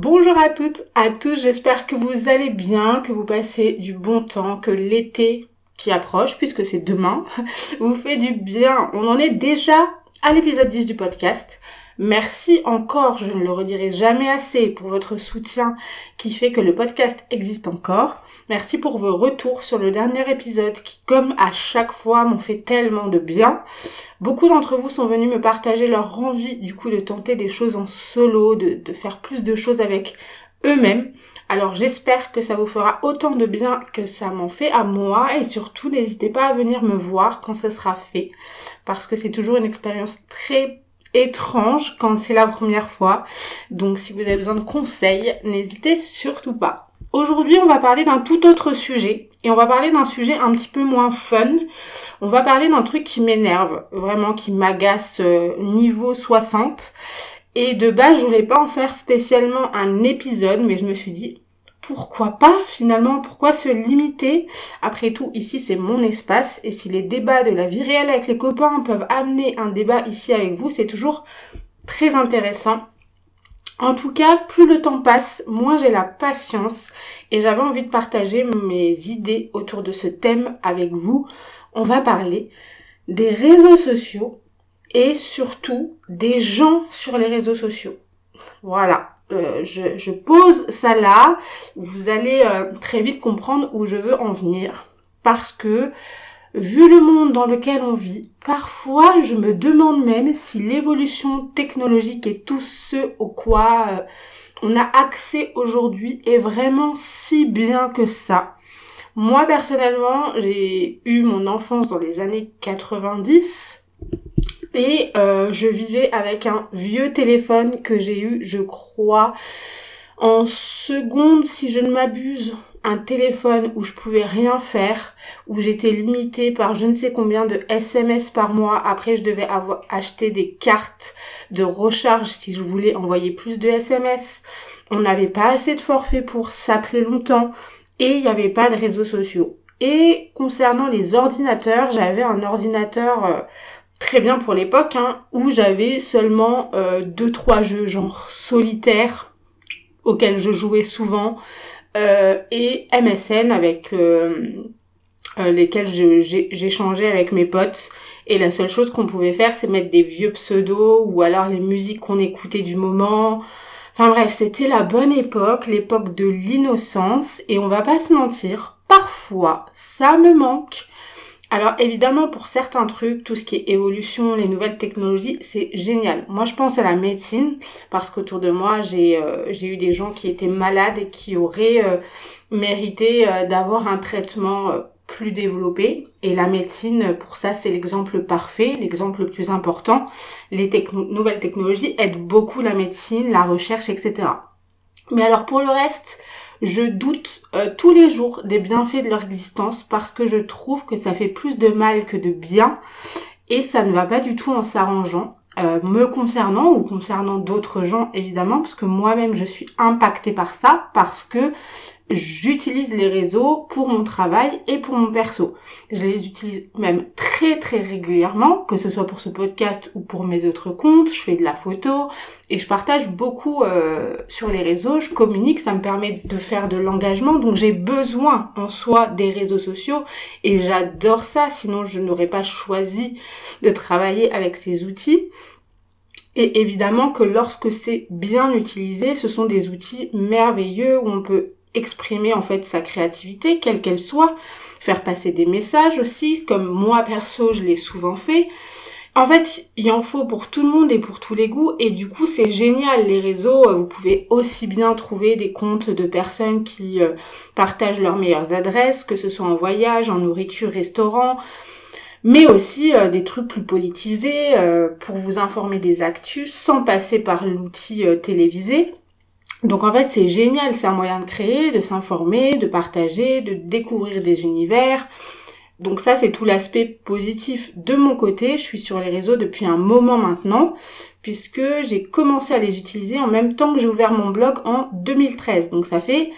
Bonjour à toutes, à tous, j'espère que vous allez bien, que vous passez du bon temps, que l'été qui approche, puisque c'est demain, vous fait du bien. On en est déjà à l'épisode 10 du podcast. Merci encore, je ne le redirai jamais assez, pour votre soutien qui fait que le podcast existe encore. Merci pour vos retours sur le dernier épisode qui, comme à chaque fois, m'ont fait tellement de bien. Beaucoup d'entre vous sont venus me partager leur envie, du coup, de tenter des choses en solo, de, de faire plus de choses avec eux-mêmes. Alors j'espère que ça vous fera autant de bien que ça m'en fait à moi et surtout n'hésitez pas à venir me voir quand ça sera fait parce que c'est toujours une expérience très étrange quand c'est la première fois. Donc si vous avez besoin de conseils, n'hésitez surtout pas. Aujourd'hui, on va parler d'un tout autre sujet et on va parler d'un sujet un petit peu moins fun. On va parler d'un truc qui m'énerve, vraiment qui m'agace euh, niveau 60. Et de base, je voulais pas en faire spécialement un épisode, mais je me suis dit pourquoi pas finalement Pourquoi se limiter? Après tout, ici c'est mon espace et si les débats de la vie réelle avec les copains peuvent amener un débat ici avec vous, c'est toujours très intéressant. En tout cas, plus le temps passe, moins j'ai la patience et j'avais envie de partager mes idées autour de ce thème avec vous. On va parler des réseaux sociaux et surtout des gens sur les réseaux sociaux. Voilà, euh, je, pose ça là, vous allez euh, très vite comprendre où je veux en venir. Parce que, vu le monde dans lequel on vit, parfois je me demande même si l'évolution technologique et tout ce au quoi euh, on a accès aujourd'hui est vraiment si bien que ça. Moi personnellement, j'ai eu mon enfance dans les années 90 et euh, je vivais avec un vieux téléphone que j'ai eu, je crois, en seconde, si je ne m'abuse, un téléphone où je pouvais rien faire, où j'étais limitée par je ne sais combien de SMS par mois. Après, je devais avoir acheter des cartes de recharge si je voulais envoyer plus de SMS. On n'avait pas assez de forfait pour s'appeler longtemps et il n'y avait pas de réseaux sociaux. Et concernant les ordinateurs, j'avais un ordinateur euh, très bien pour l'époque, hein, où j'avais seulement euh, deux trois jeux genre solitaire auxquels je jouais souvent euh, et MSN avec euh, euh, lesquels j'échangeais avec mes potes et la seule chose qu'on pouvait faire c'est mettre des vieux pseudos ou alors les musiques qu'on écoutait du moment. Enfin bref, c'était la bonne époque, l'époque de l'innocence et on va pas se mentir, parfois ça me manque alors évidemment pour certains trucs, tout ce qui est évolution, les nouvelles technologies, c'est génial. Moi je pense à la médecine parce qu'autour de moi j'ai euh, eu des gens qui étaient malades et qui auraient euh, mérité euh, d'avoir un traitement plus développé. Et la médecine, pour ça, c'est l'exemple parfait, l'exemple le plus important. Les nouvelles technologies aident beaucoup la médecine, la recherche, etc. Mais alors pour le reste, je doute euh, tous les jours des bienfaits de leur existence parce que je trouve que ça fait plus de mal que de bien et ça ne va pas du tout en s'arrangeant. Euh, me concernant ou concernant d'autres gens évidemment parce que moi-même je suis impactée par ça parce que j'utilise les réseaux pour mon travail et pour mon perso. Je les utilise même très très régulièrement, que ce soit pour ce podcast ou pour mes autres comptes. Je fais de la photo et je partage beaucoup euh, sur les réseaux. Je communique, ça me permet de faire de l'engagement. Donc j'ai besoin en soi des réseaux sociaux et j'adore ça. Sinon je n'aurais pas choisi de travailler avec ces outils. Et évidemment que lorsque c'est bien utilisé, ce sont des outils merveilleux où on peut exprimer en fait sa créativité, quelle qu'elle soit, faire passer des messages aussi, comme moi perso je l'ai souvent fait. En fait, il en faut pour tout le monde et pour tous les goûts et du coup c'est génial les réseaux, vous pouvez aussi bien trouver des comptes de personnes qui euh, partagent leurs meilleures adresses, que ce soit en voyage, en nourriture, restaurant, mais aussi euh, des trucs plus politisés euh, pour vous informer des actus sans passer par l'outil télévisé. Donc en fait c'est génial, c'est un moyen de créer, de s'informer, de partager, de découvrir des univers. Donc ça c'est tout l'aspect positif. De mon côté, je suis sur les réseaux depuis un moment maintenant, puisque j'ai commencé à les utiliser en même temps que j'ai ouvert mon blog en 2013. Donc ça fait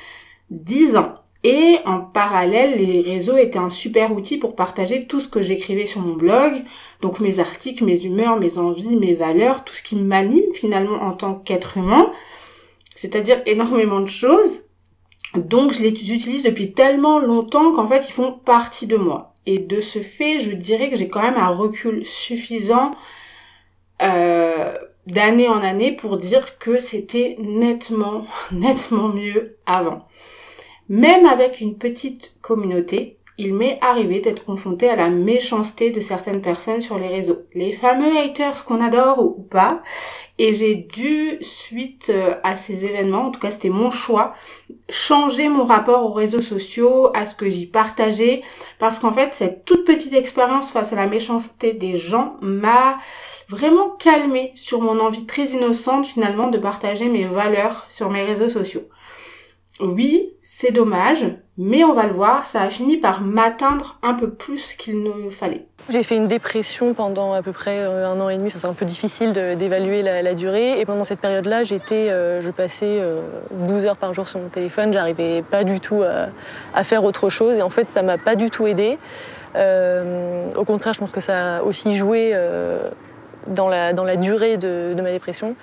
10 ans. Et en parallèle, les réseaux étaient un super outil pour partager tout ce que j'écrivais sur mon blog, donc mes articles, mes humeurs, mes envies, mes valeurs, tout ce qui m'anime finalement en tant qu'être humain c'est-à-dire énormément de choses. Donc je les utilise depuis tellement longtemps qu'en fait ils font partie de moi. Et de ce fait, je dirais que j'ai quand même un recul suffisant euh, d'année en année pour dire que c'était nettement, nettement mieux avant. Même avec une petite communauté, il m'est arrivé d'être confronté à la méchanceté de certaines personnes sur les réseaux. Les fameux haters qu'on adore ou pas. Et j'ai dû, suite euh, à ces événements, en tout cas c'était mon choix, changer mon rapport aux réseaux sociaux, à ce que j'y partageais, parce qu'en fait cette toute petite expérience face à la méchanceté des gens m'a vraiment calmé sur mon envie très innocente finalement de partager mes valeurs sur mes réseaux sociaux. Oui, c'est dommage, mais on va le voir, ça a fini par m'atteindre un peu plus qu'il ne fallait. J'ai fait une dépression pendant à peu près euh, un an et demi. c'est un peu difficile d'évaluer la, durée. Et pendant cette période-là, euh, je passais 12 euh, heures par jour sur mon téléphone. J'arrivais pas du tout à, faire autre chose. Et en fait, ça m'a pas du tout aidé. au contraire, je pense que ça a aussi joué dans, la, durée de ma dépression.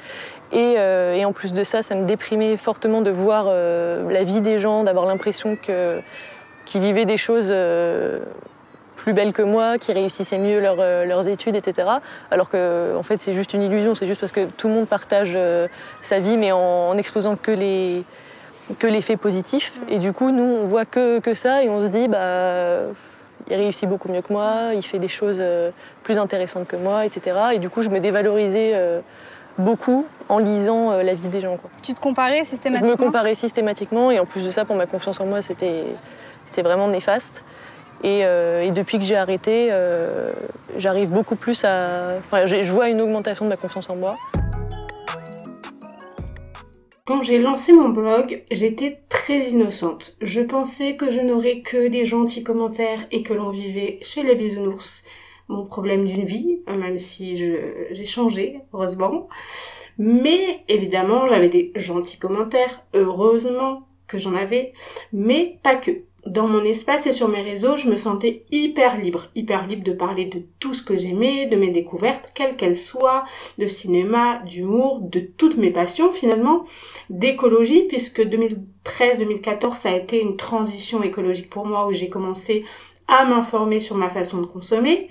Euh, et, en plus de ça, ça me déprimait fortement de voir euh, la vie des gens, d'avoir l'impression qu'ils vivaient des choses euh, plus belles que moi, qu'ils réussissaient mieux leurs études, etc. Alors que, en fait, c'est juste une illusion. C'est juste parce que tout le monde partage sa vie, mais en, exposant que les que les faits positifs. Mm. Et du coup, nous, on voit que, que ça et on se dit, bah, il réussit beaucoup mieux que moi, il fait des choses plus intéressantes que moi, etc. Et du coup, je me dévalorisais beaucoup en lisant euh, la vie des gens. Quoi. Tu te comparais systématiquement Je me comparais systématiquement et en plus de ça, pour ma confiance en moi, c'était vraiment néfaste. Et, euh, et, depuis que j'ai arrêté, euh, j'arrive beaucoup plus à. Enfin, je vois une augmentation de ma confiance en moi. Quand j'ai lancé mon blog, j'étais très innocente. Je pensais que je n'aurais que des gentils commentaires et que l'on vivait chez les bisounours mon problème d'une vie, même si j'ai changé, heureusement. Mais évidemment, j'avais des gentils commentaires, heureusement que j'en avais, mais pas que. Dans mon espace et sur mes réseaux, je me sentais hyper libre, hyper libre de parler de tout ce que j'aimais, de mes découvertes, quelles qu'elles soient, de cinéma, d'humour, de toutes mes passions finalement, d'écologie, puisque 2013-2014, ça a été une transition écologique pour moi où j'ai commencé à m'informer sur ma façon de consommer.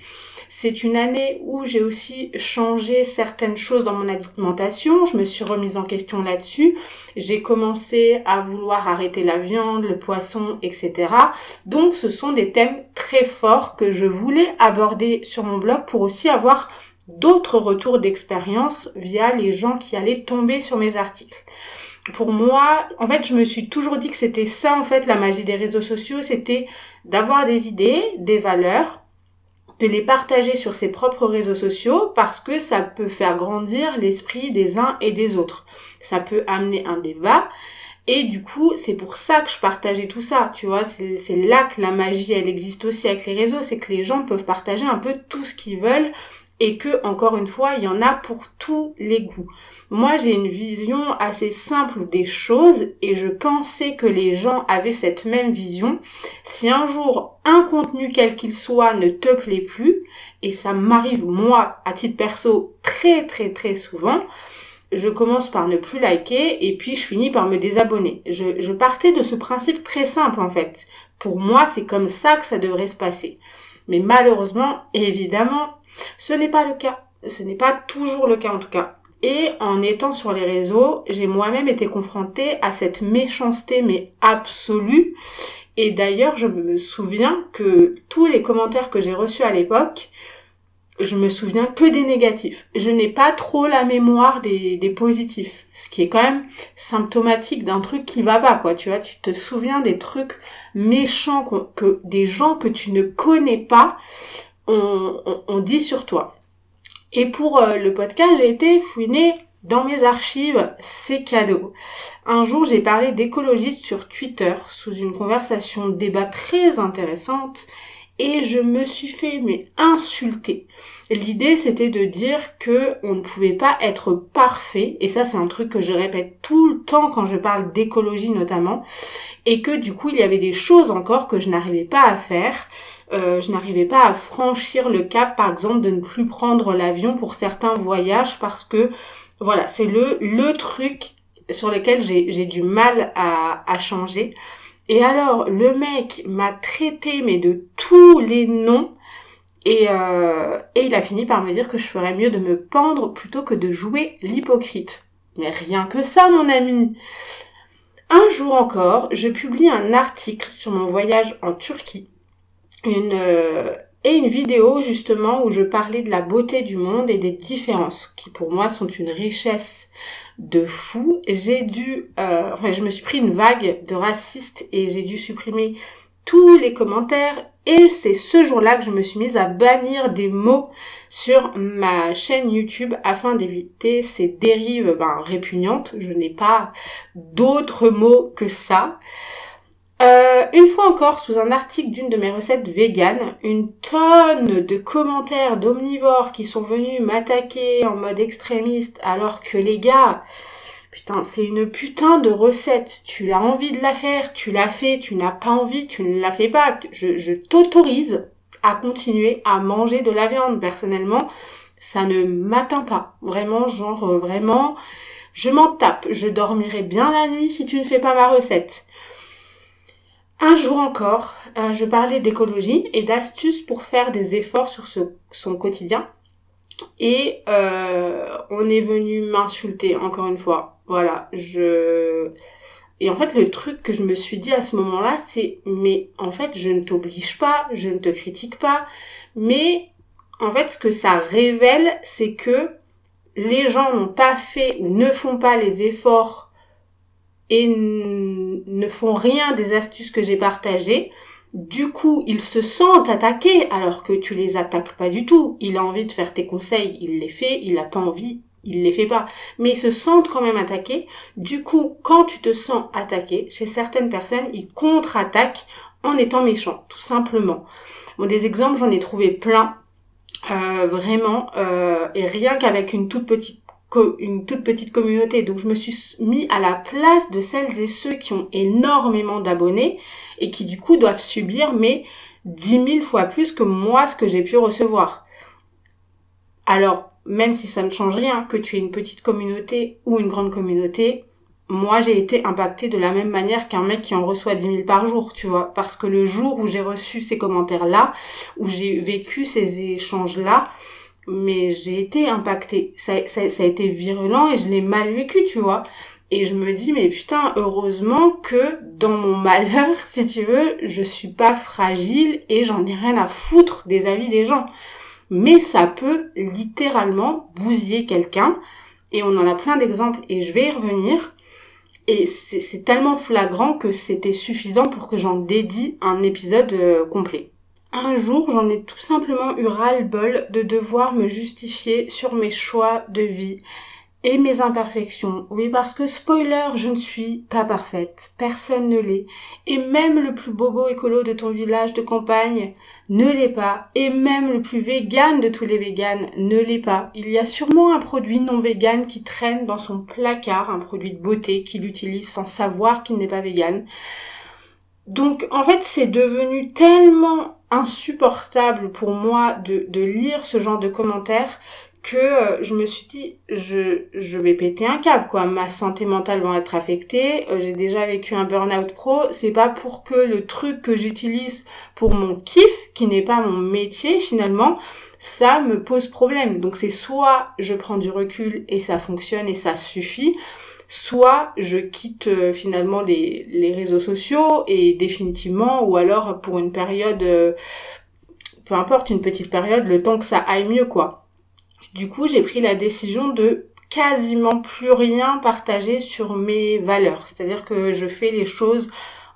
C'est une année où j'ai aussi changé certaines choses dans mon alimentation. Je me suis remise en question là-dessus. J'ai commencé à vouloir arrêter la viande, le poisson, etc. Donc ce sont des thèmes très forts que je voulais aborder sur mon blog pour aussi avoir d'autres retours d'expérience via les gens qui allaient tomber sur mes articles pour moi, en fait, je me suis toujours dit que c'était ça, en fait, la magie des réseaux sociaux, c'était d'avoir des idées, des valeurs, de les partager sur ses propres réseaux sociaux parce que ça peut faire grandir l'esprit des uns et des autres. Ça peut amener un débat. Et du coup, c'est pour ça que je partageais tout ça, tu vois, c'est là que la magie, elle existe aussi avec les réseaux, c'est que les gens peuvent partager un peu tout ce qu'ils veulent et que, encore une fois, il y en a pour tous les goûts. Moi, j'ai une vision assez simple des choses et je pensais que les gens avaient cette même vision. Si un jour, un contenu quel qu'il soit ne te plaît plus, et ça m'arrive moi, à titre perso, très très très souvent, je commence par ne plus liker et puis je finis par me désabonner. Je, je partais de ce principe très simple en fait. Pour moi, c'est comme ça que ça devrait se passer. Mais malheureusement, évidemment, ce n'est pas le cas. Ce n'est pas toujours le cas en tout cas. Et en étant sur les réseaux, j'ai moi-même été confrontée à cette méchanceté mais absolue. Et d'ailleurs, je me souviens que tous les commentaires que j'ai reçus à l'époque, je me souviens que des négatifs. Je n'ai pas trop la mémoire des, positifs, ce qui est quand même symptomatique d'un truc qui va pas, quoi. Tu vois, tu te souviens des trucs méchants que des gens que tu ne connais pas ont, on, dit sur toi. Et pour euh, le podcast, j'ai été fouiner dans mes archives, c'est cadeau. Un jour, j'ai parlé d'écologiste sur Twitter sous une conversation débat très intéressante et je me suis fait mais insulter. L'idée c'était de dire que on ne pouvait pas être parfait et ça c'est un truc que je répète tout le temps quand je parle d'écologie notamment et que du coup il y avait des choses encore que je n'arrivais pas à faire. Euh, je n'arrivais pas à franchir le cap par exemple de ne plus prendre l'avion pour certains voyages parce que voilà c'est le le truc sur lequel j'ai du mal à, à changer. Et alors, le mec m'a traité, mais de tous les noms. Et, euh, et il a fini par me dire que je ferais mieux de me pendre plutôt que de jouer l'hypocrite. Mais rien que ça, mon ami. Un jour encore, je publie un article sur mon voyage en Turquie. Une, euh, et une vidéo justement où je parlais de la beauté du monde et des différences qui pour moi sont une richesse de fou. J'ai dû, euh, enfin, je me suis pris une vague de racistes et j'ai dû supprimer tous les commentaires. Et c'est ce jour-là que je me suis mise à bannir des mots sur ma chaîne YouTube afin d'éviter ces dérives ben, répugnantes. Je n'ai pas d'autres mots que ça. Euh, une fois encore, sous un article d'une de mes recettes véganes, une tonne de commentaires d'omnivores qui sont venus m'attaquer en mode extrémiste alors que les gars, putain, c'est une putain de recette. Tu l'as envie de la faire, tu l'as fait, tu n'as pas envie, tu ne la fais pas. Je, je t'autorise à continuer à manger de la viande. Personnellement, ça ne m'atteint pas. Vraiment, genre, euh, vraiment, je m'en tape. Je dormirai bien la nuit si tu ne fais pas ma recette. Un jour encore, euh, je parlais d'écologie et d'astuces pour faire des efforts sur son quotidien. Et euh, on est venu m'insulter encore une fois. Voilà, je... Et en fait, le truc que je me suis dit à ce moment-là, c'est, mais en fait, je ne t'oblige pas, je ne te critique pas, mais en fait, ce que ça révèle, c'est que les gens n'ont pas fait ou ne font pas les efforts et ne font rien des astuces que j'ai partagées. Du coup, ils se sentent attaqués alors que tu les attaques pas du tout. Il a envie de faire tes conseils, il les fait, il a pas envie, il les fait pas. Mais ils se sentent quand même attaqués. Du coup, quand tu te sens attaqué, chez certaines personnes, ils contre-attaquent en étant méchants, tout simplement. Bon, des exemples, j'en ai trouvé plein. Euh, vraiment, euh, et rien qu'avec une toute petite une toute petite communauté. Donc je me suis mis à la place de celles et ceux qui ont énormément d'abonnés et qui du coup doivent subir mais dix mille fois plus que moi ce que j'ai pu recevoir. Alors, même si ça ne change rien, que tu aies une petite communauté ou une grande communauté, moi j'ai été impactée de la même manière qu'un mec qui en reçoit 10 000 par jour, tu vois. Parce que le jour où j'ai reçu ces commentaires-là, où j'ai vécu ces échanges-là, mais j'ai été impactée. Ça, ça, ça, a été virulent et je l'ai mal vécu, tu vois. Et je me dis, mais putain, heureusement que dans mon malheur, si tu veux, je suis pas fragile et j'en ai rien à foutre des avis des gens. Mais ça peut littéralement bousiller quelqu'un. Et on en a plein d'exemples et je vais y revenir. Et c'est tellement flagrant que c'était suffisant pour que j'en dédie un épisode euh, complet. Un jour, j'en ai tout simplement eu ras-le-bol de devoir me justifier sur mes choix de vie et mes imperfections. Oui, parce que spoiler, je ne suis pas parfaite. Personne ne l'est. Et même le plus bobo écolo de ton village de campagne ne l'est pas. Et même le plus vegan de tous les véganes ne l'est pas. Il y a sûrement un produit non vegan qui traîne dans son placard, un produit de beauté qu'il utilise sans savoir qu'il n'est pas vegan. Donc en fait c'est devenu tellement insupportable pour moi de, de lire ce genre de commentaires que euh, je me suis dit je, je vais péter un câble quoi ma santé mentale va être affectée euh, j'ai déjà vécu un burn-out pro c'est pas pour que le truc que j'utilise pour mon kiff qui n'est pas mon métier finalement, ça me pose problème. Donc c'est soit je prends du recul et ça fonctionne et ça suffit, soit je quitte euh, finalement les, réseaux sociaux et définitivement, ou alors pour une période, euh, peu importe, une petite période, le temps que ça aille mieux quoi. Du coup, j'ai pris la décision de quasiment plus rien partager sur mes valeurs. C'est-à-dire que je fais les choses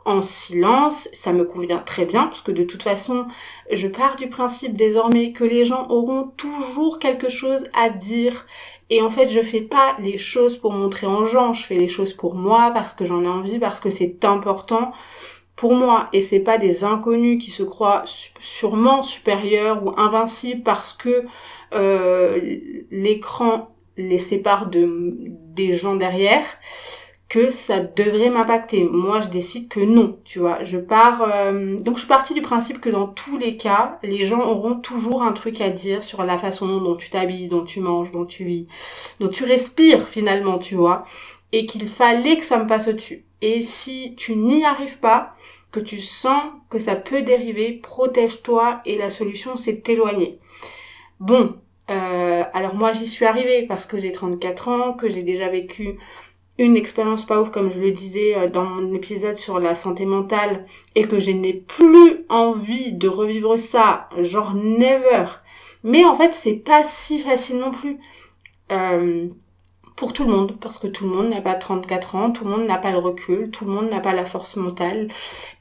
en silence, ça me convient très bien parce que de toute façon, je pars du principe désormais que les gens auront toujours quelque chose à dire et en fait, je fais pas les choses pour montrer en gens, je fais les choses pour moi parce que j'en ai envie, parce que c'est important pour moi. Et c'est pas des inconnus qui se croient sûrement supérieurs ou invincibles parce que euh, l'écran les sépare de des gens derrière que ça devrait m'impacter. Moi, je décide que non, tu vois. Je pars... Euh, donc, je suis partie du principe que dans tous les cas, les gens auront toujours un truc à dire sur la façon dont tu t'habilles, dont tu manges, dont tu vis, dont tu respires finalement, tu vois. Et qu'il fallait que ça me passe au-dessus. Et si tu n'y arrives pas, que tu sens que ça peut dériver, protège-toi et la solution c'est t'éloigner. Bon, euh, alors moi j'y suis arrivée parce que j'ai 34 ans, que j'ai déjà vécu une expérience pas ouf comme je le disais euh, dans mon épisode sur la santé mentale et que je n'ai plus envie de revivre ça, genre never. Mais en fait c'est pas si facile non plus. Euh, pour tout le monde, parce que tout le monde n'a pas 34 ans, tout le monde n'a pas le recul, tout le monde n'a pas la force mentale,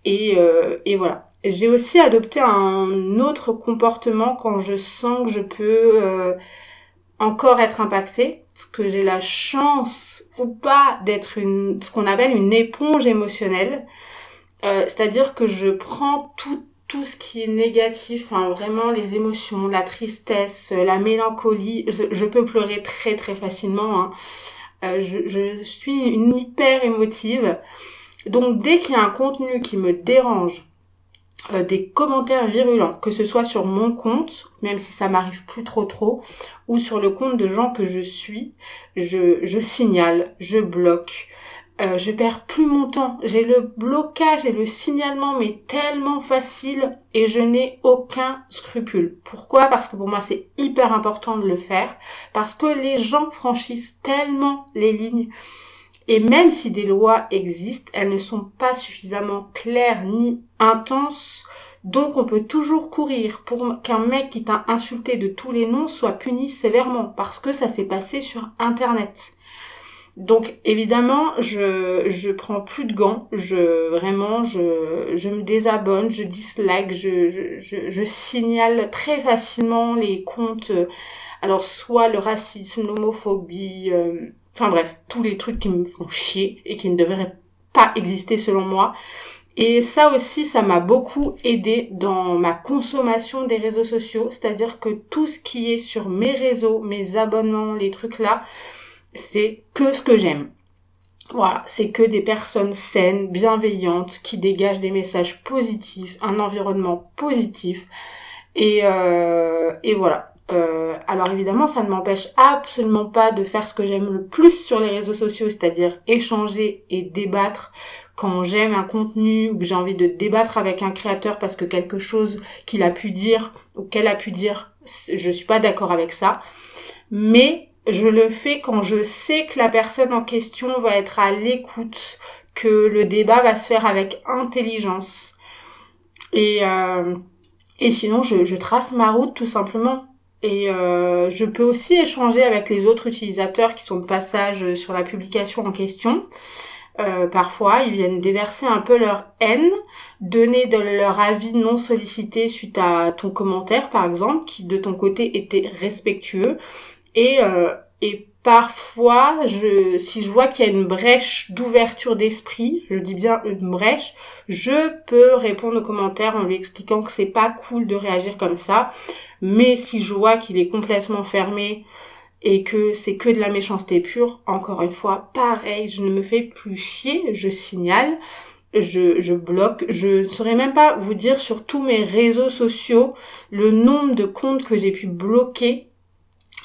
et, euh, et voilà. J'ai aussi adopté un autre comportement quand je sens que je peux euh, encore être impactée, que j'ai la chance ou pas d'être une, ce qu'on appelle une éponge émotionnelle. Euh, c'est-à-dire que je prends tout, tout ce qui est négatif, hein, vraiment les émotions, la tristesse, la mélancolie. Je, peux pleurer très très facilement. Hein. Euh, je, suis une hyper émotive. Donc dès qu'il y a un contenu qui me dérange, euh, des commentaires virulents, que ce soit sur mon compte, même si ça m'arrive plus trop trop, ou sur le compte de gens que je suis, je, signale, je bloque, euh, je perds plus mon temps. J'ai le blocage et le signalement mais tellement facile et je n'ai aucun scrupule. Pourquoi? Parce que pour moi c'est hyper important de le faire, parce que les gens franchissent tellement les lignes et même si des lois existent, elles ne sont pas suffisamment claires ni intenses. Donc on peut toujours courir pour qu'un mec qui t'a insulté de tous les noms soit puni sévèrement parce que ça s'est passé sur internet. Donc évidemment, je je prends plus de gants, je vraiment je je me désabonne, je dislike, je je, signale très facilement les comptes alors soit le racisme, l'homophobie, euh, Enfin bref, tous les trucs qui me font chier et qui ne devraient pas exister selon moi. Et ça aussi, ça m'a beaucoup aidé dans ma consommation des réseaux sociaux. C'est-à-dire que tout ce qui est sur mes réseaux, mes abonnements, les trucs là, c'est que ce que j'aime. Voilà, c'est que des personnes saines, bienveillantes, qui dégagent des messages positifs, un environnement positif. Et, euh, et voilà. Euh, alors évidemment, ça ne m'empêche absolument pas de faire ce que j'aime le plus sur les réseaux sociaux, c'est-à-dire échanger et débattre quand j'aime un contenu ou que j'ai envie de débattre avec un créateur parce que quelque chose qu'il a pu dire ou qu'elle a pu dire, je suis pas d'accord avec ça. Mais je le fais quand je sais que la personne en question va être à l'écoute, que le débat va se faire avec intelligence. Et, euh, et sinon, je, trace ma route tout simplement. Et euh, je peux aussi échanger avec les autres utilisateurs qui sont de passage sur la publication en question. Euh, parfois, ils viennent déverser un peu leur haine, donner de leur avis non sollicité suite à ton commentaire, par exemple, qui de ton côté était respectueux. Et, euh, et parfois, je, si je vois qu'il y a une brèche d'ouverture d'esprit, je dis bien une brèche, je peux répondre aux commentaires en lui expliquant que c'est pas cool de réagir comme ça mais si je vois qu'il est complètement fermé et que c'est que de la méchanceté pure, encore une fois, pareil, je ne me fais plus chier, je signale, je, bloque, je ne saurais même pas vous dire sur tous mes réseaux sociaux le nombre de comptes que j'ai pu bloquer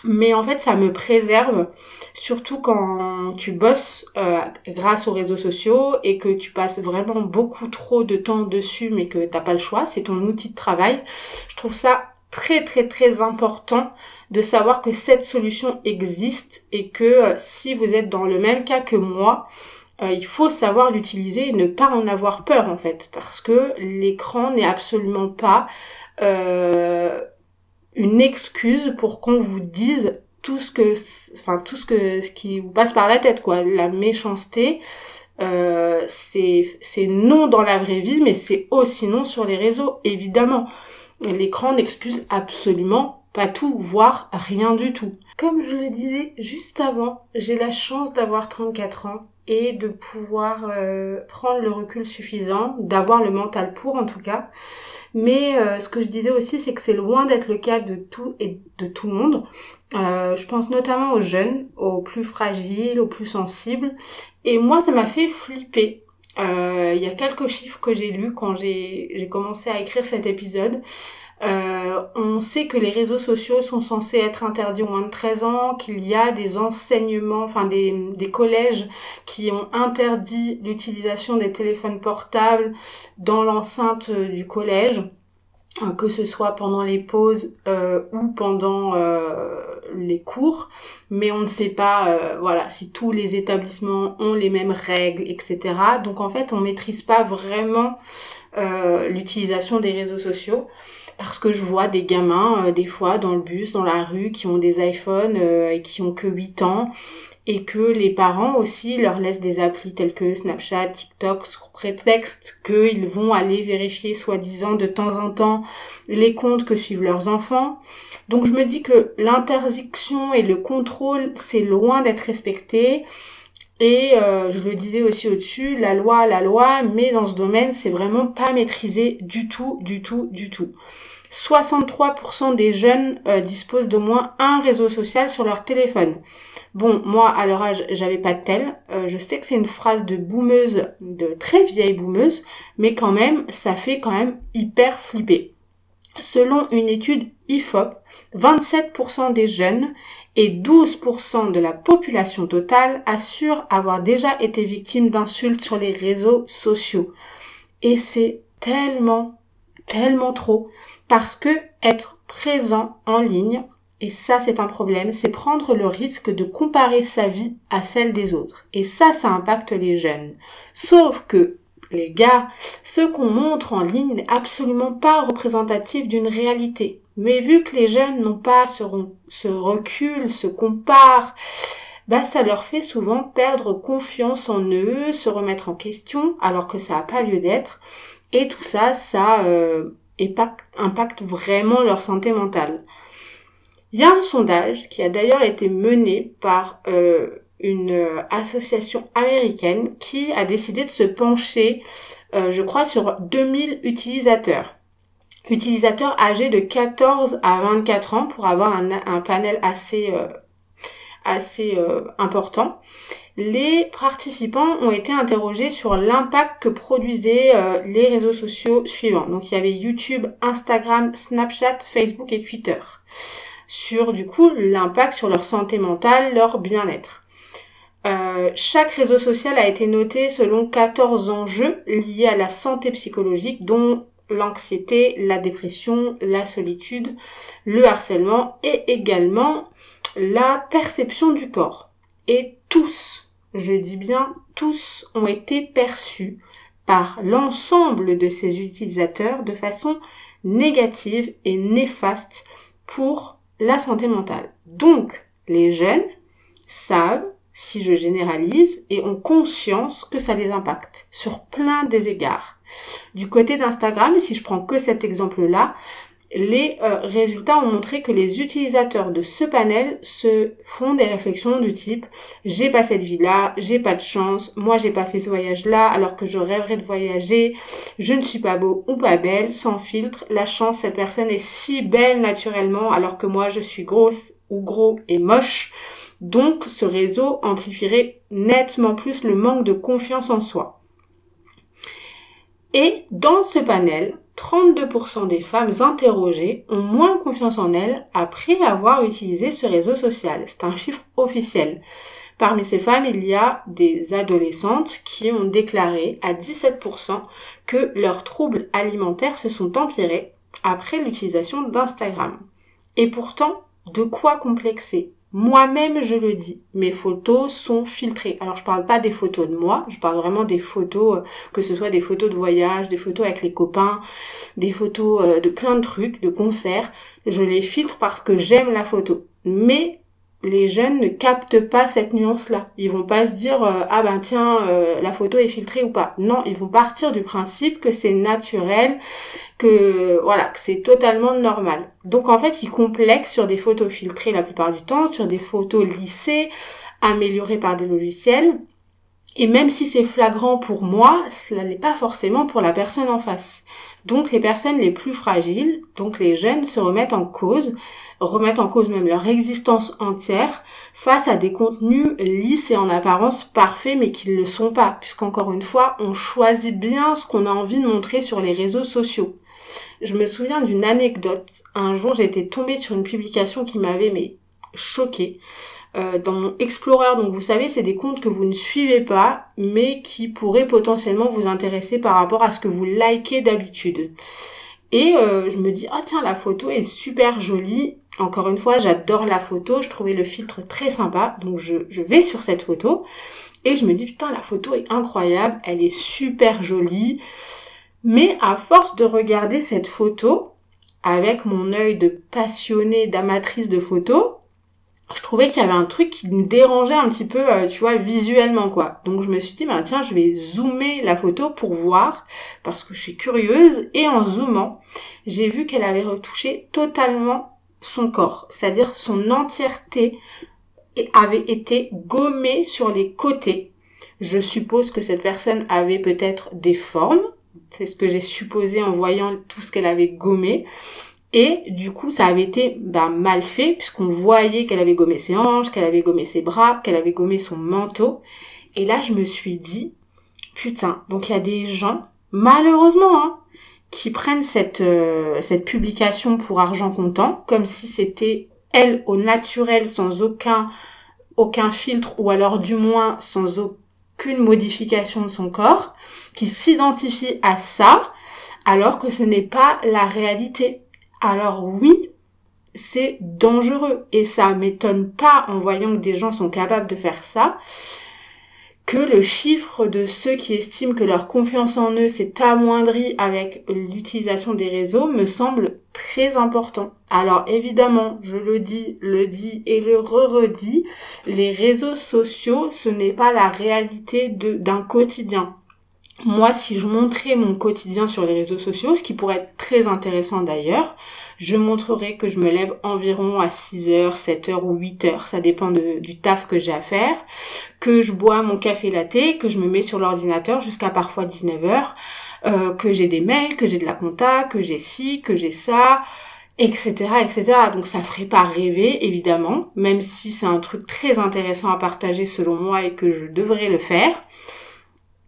mais en fait ça me préserve surtout quand tu bosses euh, grâce aux réseaux sociaux et que tu passes vraiment beaucoup trop de temps dessus mais que t'as pas le choix, c'est ton outil de travail. Je trouve ça très très très important de savoir que cette solution existe et que euh, si vous êtes dans le même cas que moi, euh, il faut savoir l'utiliser et ne pas en avoir peur en fait parce que l'écran n'est absolument pas une excuse pour qu'on vous dise tout ce que enfin tout ce que ce qui vous passe par la tête quoi. La méchanceté euh, c'est c'est non dans la vraie vie mais c'est aussi non sur les réseaux évidemment. L'écran n'excuse absolument pas tout voire rien du tout comme je le disais juste avant j'ai la chance d'avoir 34 ans et de pouvoir euh, prendre le recul suffisant, d'avoir le mental pour en tout cas. Mais euh, ce que je disais aussi, c'est que c'est loin d'être le cas de tout et de tout le monde. Euh, je pense notamment aux jeunes, aux plus fragiles, aux plus sensibles. Et moi, ça m'a fait flipper. Il y a quelques chiffres que j'ai lus quand j'ai commencé à écrire cet épisode. Euh, on sait que les réseaux sociaux sont censés être interdits au moins de 13 ans, qu'il y a des enseignements, enfin des, collèges qui ont interdit l'utilisation des téléphones portables dans l'enceinte du collège euh, que ce soit pendant les pauses euh, ou pendant euh, les cours, mais on ne sait pas, euh, voilà, si tous les établissements ont les mêmes règles, etc. Donc en fait, on maîtrise pas vraiment l'utilisation des réseaux sociaux parce que je vois des gamins euh, des fois dans le bus, dans la rue, qui ont des iPhones euh, et qui ont que 8 ans et que les parents aussi leur laissent des applis telles que Snapchat, TikTok sous prétexte qu'ils vont aller vérifier soi-disant de temps en temps les comptes que suivent leurs enfants. Donc je me dis que l'interdiction et le contrôle, c'est loin d'être respecté. Et euh, je le disais aussi au-dessus, la loi, la loi, mais dans ce domaine, c'est vraiment pas maîtrisé du tout, du tout, du tout. 63% des jeunes euh, disposent d'au moins un réseau social sur leur téléphone. Bon, moi, à leur âge, j'avais pas de tel. Euh, je sais que c'est une phrase de boumeuse, de très vieille boumeuse, mais quand même, ça fait quand même hyper flipper. Selon une étude IFOP, 27% des jeunes et 12% de la population totale assurent avoir déjà été victimes d'insultes sur les réseaux sociaux. Et c'est tellement, tellement trop. Parce que être présent en ligne, et ça c'est un problème, c'est prendre le risque de comparer sa vie à celle des autres. Et ça, ça impacte les jeunes. Sauf que les gars, ce qu'on montre en ligne n'est absolument pas représentatif d'une réalité. Mais vu que les jeunes n'ont pas ce, ce, recul, se comparent, bah ça leur fait souvent perdre confiance en eux, se remettre en question, alors que ça n'a pas lieu d'être. Et tout ça, ça euh, impacte vraiment leur santé mentale. Il y a un sondage qui a d'ailleurs été mené par euh, une euh, association américaine qui a décidé de se pencher, euh, je crois, sur 2000 utilisateurs. Utilisateurs âgés de 14 à 24 ans pour avoir un, panel assez, euh, assez important. Les participants ont été interrogés sur l'impact que produisaient les réseaux sociaux suivants. Donc il y avait YouTube, Instagram, Snapchat, Facebook et Twitter. Sur du coup l'impact sur leur santé mentale, leur bien-être. Euh, chaque réseau social a été noté selon 14 enjeux liés à la santé psychologique, dont l'anxiété, la dépression, la solitude, le harcèlement et également la perception du corps. Et tous, je dis bien tous, ont été perçus par l'ensemble de ces utilisateurs de façon négative et néfaste pour la santé mentale. Donc, les jeunes savent si je généralise, et ont conscience que ça les impacte sur plein des égards. Du côté d'Instagram, si je prends que cet exemple-là, les euh, résultats ont montré que les utilisateurs de ce panel se font des réflexions du type j'ai pas cette vie là, j'ai pas de chance, moi j'ai pas fait ce voyage là alors que je rêverais de voyager, je ne suis pas beau ou pas belle, sans filtre, la chance cette personne est si belle naturellement alors que moi je suis grosse ou gros et moche. Donc ce réseau amplifierait nettement plus le manque de confiance en soi. Et dans ce panel, 32% des femmes interrogées ont moins confiance en elles après avoir utilisé ce réseau social. C'est un chiffre officiel. Parmi ces femmes, il y a des adolescentes qui ont déclaré à 17% que leurs troubles alimentaires se sont empirés après l'utilisation d'Instagram. Et pourtant, de quoi complexer? Moi-même, je le dis, mes photos sont filtrées. Alors, je parle pas des photos de moi, je parle vraiment des photos, euh, que ce soit des photos de voyage, des photos avec les copains, des photos euh, de plein de trucs, de concerts. Je les filtre parce que j'aime la photo. Mais les jeunes ne captent pas cette nuance-là. Ils vont pas se dire euh, ah ben tiens euh, la photo est filtrée ou pas. Non, ils vont partir du principe que c'est naturel, que voilà, que c'est totalement normal. Donc en fait, ils complexent sur des photos filtrées la plupart du temps, sur des photos lissées, améliorées par des logiciels. Et même si c'est flagrant pour moi, cela n'est pas forcément pour la personne en face. Donc les personnes les plus fragiles, donc les jeunes, se remettent en cause remettent en cause même leur existence entière face à des contenus lisses et en apparence parfaits mais qui ne le sont pas, puisqu'encore une fois, on choisit bien ce qu'on a envie de montrer sur les réseaux sociaux. Je me souviens d'une anecdote. Un jour, j'étais tombée sur une publication qui m'avait mais choquée. Euh, dans mon Explorer, donc vous savez, c'est des comptes que vous ne suivez pas, mais qui pourraient potentiellement vous intéresser par rapport à ce que vous likez d'habitude. Et euh, je me dis, oh tiens, la photo est super jolie. Encore une fois, j'adore la photo, je trouvais le filtre très sympa, donc je, je, vais sur cette photo et je me dis putain la photo est incroyable, elle est super jolie. Mais à force de regarder cette photo, avec mon œil de passionnée, d'amatrice de photos, je trouvais qu'il y avait un truc qui me dérangeait un petit peu, euh, tu vois, visuellement, quoi. Donc je me suis dit, bah tiens, je vais zoomer la photo pour voir, parce que je suis curieuse, et en zoomant, j'ai vu qu'elle avait retouché totalement son corps, c'est-à-dire son entièreté avait été gommée sur les côtés. Je suppose que cette personne avait peut-être des formes, c'est ce que j'ai supposé en voyant tout ce qu'elle avait gommé. Et du coup, ça avait été bah, mal fait puisqu'on voyait qu'elle avait gommé ses hanches, qu'elle avait gommé ses bras, qu'elle avait gommé son manteau. Et là, je me suis dit, putain, donc il y a des gens, malheureusement, hein, qui prennent cette, euh, cette publication pour argent comptant, comme si c'était elle au naturel, sans aucun, aucun filtre, ou alors du moins sans aucune modification de son corps, qui s'identifie à ça, alors que ce n'est pas la réalité. Alors oui, c'est dangereux, et ça m'étonne pas en voyant que des gens sont capables de faire ça, que le chiffre de ceux qui estiment que leur confiance en eux s'est amoindrie avec l'utilisation des réseaux me semble très important. Alors évidemment, je le dis, le dis et le re-redis, les réseaux sociaux, ce n'est pas la réalité d'un quotidien. Moi, si je montrais mon quotidien sur les réseaux sociaux, ce qui pourrait être très intéressant d'ailleurs, je montrerai que je me lève environ à 6 heures, 7 heures ou 8 heures, ça dépend du taf que j'ai à faire, que je bois mon café latte, que je me mets sur l'ordinateur jusqu'à parfois 19 heures, euh, que j'ai des mails, que j'ai de la compta, que j'ai ci, que j'ai ça, etc., etc. Donc ça ferait pas rêver, évidemment, même si c'est un truc très intéressant à partager selon moi et que je devrais le faire.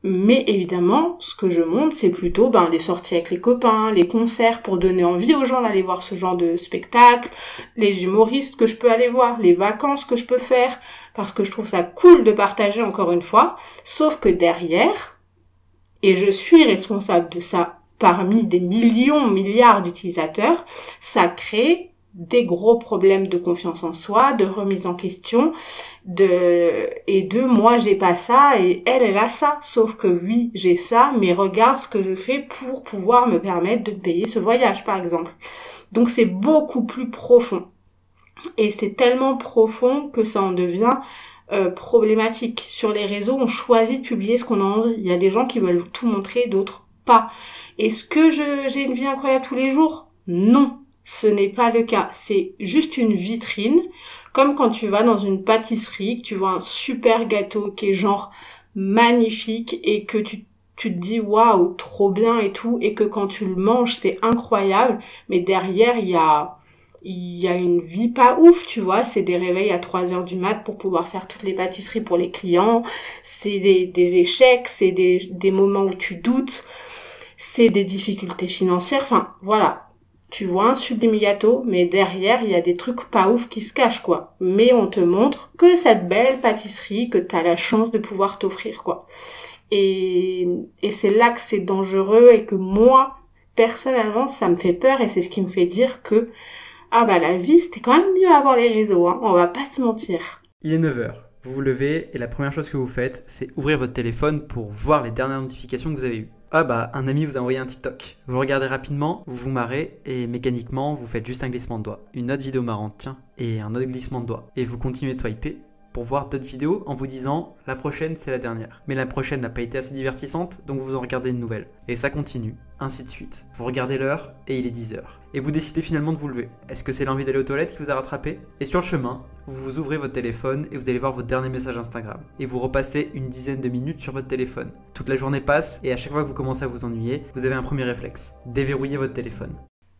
Mais évidemment, ce que je montre, c'est plutôt ben, les sorties avec les copains, les concerts pour donner envie aux gens d'aller voir ce genre de spectacle, les humoristes que je peux aller voir, les vacances que je peux faire, parce que je trouve ça cool de partager encore une fois. Sauf que derrière, et je suis responsable de ça parmi des millions, milliards d'utilisateurs, ça crée des gros problèmes de confiance en soi, de remise en question, de et de moi j'ai pas ça et elle elle a ça. Sauf que oui j'ai ça, mais regarde ce que je fais pour pouvoir me permettre de payer ce voyage par exemple. Donc c'est beaucoup plus profond et c'est tellement profond que ça en devient euh, problématique. Sur les réseaux, on choisit de publier ce qu'on a envie. Il y a des gens qui veulent tout montrer, d'autres pas. Est-ce que j'ai une vie incroyable tous les jours? Non ce n'est pas le cas. C'est juste une vitrine, comme quand tu vas dans une pâtisserie, que tu vois un super gâteau qui est genre magnifique et que tu, tu te dis waouh, trop bien et tout, et que quand tu le manges, c'est incroyable, mais derrière, il y a y a une vie pas ouf, tu vois, c'est des réveils à 3 heures du mat pour pouvoir faire toutes les pâtisseries pour les clients, c'est des, des échecs, c'est des, des moments où tu doutes, c'est des difficultés financières. Enfin, voilà. Tu vois un sublime gâteau, mais derrière, il y a des trucs pas ouf qui se cachent, quoi. Mais on te montre que cette belle pâtisserie que t'as la chance de pouvoir t'offrir, quoi. Et, et c'est là que c'est dangereux et que moi, personnellement, ça me fait peur et c'est ce qui me fait dire que, ah bah la vie, c'était quand même mieux avant les réseaux, hein. On va pas se mentir. Il est 9h. Vous vous levez et la première chose que vous faites, c'est ouvrir votre téléphone pour voir les dernières notifications que vous avez eues. Ah bah, un ami vous a envoyé un TikTok. Vous regardez rapidement, vous vous marrez et mécaniquement vous faites juste un glissement de doigt. Une autre vidéo marrante, tiens, et un autre glissement de doigt. Et vous continuez de swiper pour voir d'autres vidéos en vous disant la prochaine c'est la dernière. Mais la prochaine n'a pas été assez divertissante donc vous en regardez une nouvelle. Et ça continue, ainsi de suite. Vous regardez l'heure et il est 10h. Et vous décidez finalement de vous lever. Est-ce que c'est l'envie d'aller aux toilettes qui vous a rattrapé? Et sur le chemin, vous ouvrez votre téléphone et vous allez voir votre dernier message Instagram. Et vous repassez une dizaine de minutes sur votre téléphone. Toute la journée passe et à chaque fois que vous commencez à vous ennuyer, vous avez un premier réflexe. Déverrouiller votre téléphone.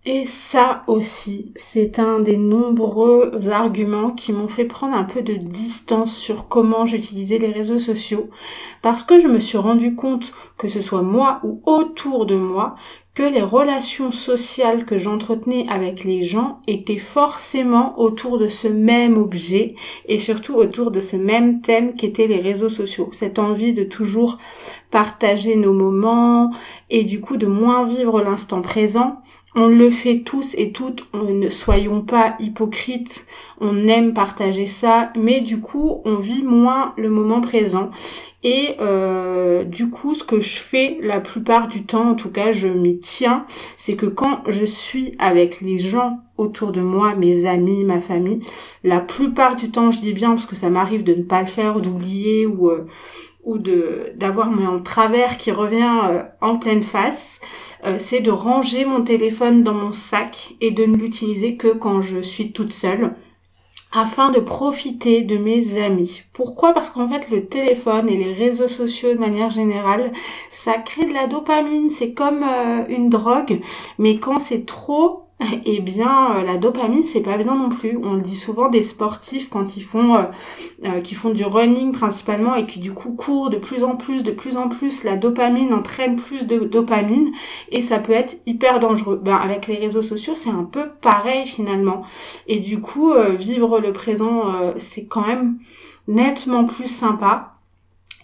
Et ça aussi, c'est un des nombreux arguments qui m'ont fait prendre un peu de distance sur comment j'utilisais les réseaux sociaux, parce que je me suis rendu compte, que ce soit moi ou autour de moi, que les relations sociales que j'entretenais avec les gens étaient forcément autour de ce même objet et surtout autour de ce même thème qu'étaient les réseaux sociaux. Cette envie de toujours partager nos moments et du coup de moins vivre l'instant présent on le fait tous et toutes, ne soyons pas hypocrites, on aime partager ça, mais du coup on vit moins le moment présent. Et euh, du coup ce que je fais la plupart du temps, en tout cas je m'y tiens, c'est que quand je suis avec les gens autour de moi, mes amis, ma famille, la plupart du temps je dis bien parce que ça m'arrive de ne pas le faire, d'oublier ou... Euh, ou de d'avoir mon travers qui revient euh, en pleine face, euh, c'est de ranger mon téléphone dans mon sac et de ne l'utiliser que quand je suis toute seule afin de profiter de mes amis. Pourquoi? Parce qu'en fait le téléphone et les réseaux sociaux de manière générale, ça crée de la dopamine, c'est comme euh, une drogue, mais quand c'est trop eh bien euh, la dopamine c'est pas bien non plus. On le dit souvent des sportifs quand ils font euh, euh, qui font du running principalement et qui du coup courent de plus en plus, de plus en plus, la dopamine entraîne plus de dopamine et ça peut être hyper dangereux. Ben avec les réseaux sociaux c'est un peu pareil finalement. Et du coup vivre le présent c'est quand même nettement plus sympa.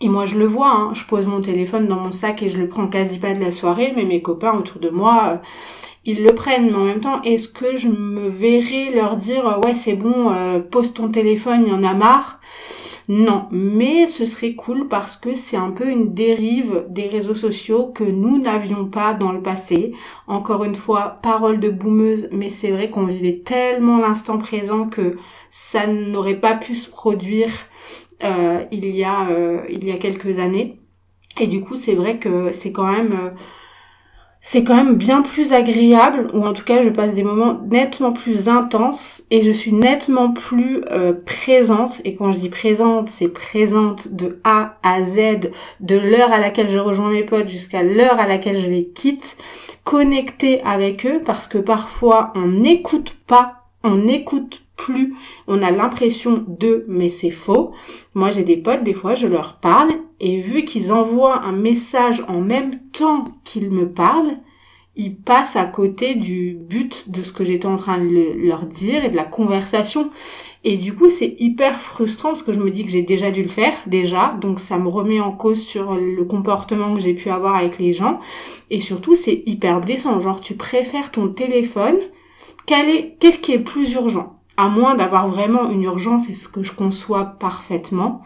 Et moi, je le vois, hein. je pose mon téléphone dans mon sac et je le prends quasi pas de la soirée, mais mes copains autour de moi, ils le prennent, mais en même temps, est-ce que je me verrais leur dire euh, ouais c'est bon, euh, pose ton téléphone, il y en a marre? Non, mais ce serait cool parce que c'est un peu une dérive des réseaux sociaux que nous n'avions pas dans le passé. Encore une fois, parole de boumeuse, mais c'est vrai qu'on vivait tellement l'instant présent que ça n'aurait pas pu se produire euh, il y a il y a quelques années. Et du coup, c'est vrai que c'est quand même c'est quand même bien plus agréable, ou en tout cas je passe des moments nettement plus intenses et je suis nettement plus euh, présente. Et quand je dis présente, c'est présente de A à Z, de l'heure à laquelle je rejoins mes potes jusqu'à l'heure à laquelle je les quitte, connectée avec eux, parce que parfois on n'écoute pas, on n'écoute plus, on a l'impression de, mais c'est faux. Moi j'ai des potes, des fois je leur parle et vu qu'ils envoient un message en même temps qu'ils me parlent, ils passent à côté du but de ce que j'étais en train de leur dire et de la conversation. Et du coup, c'est hyper frustrant parce que je me dis que j'ai déjà dû le faire, déjà. Donc, ça me remet en cause sur le comportement que j'ai pu avoir avec les gens. Et surtout, c'est hyper blessant. Genre, tu préfères ton téléphone. Qu'est-ce qui est plus urgent? À moins d'avoir vraiment une urgence, et ce que je conçois parfaitement.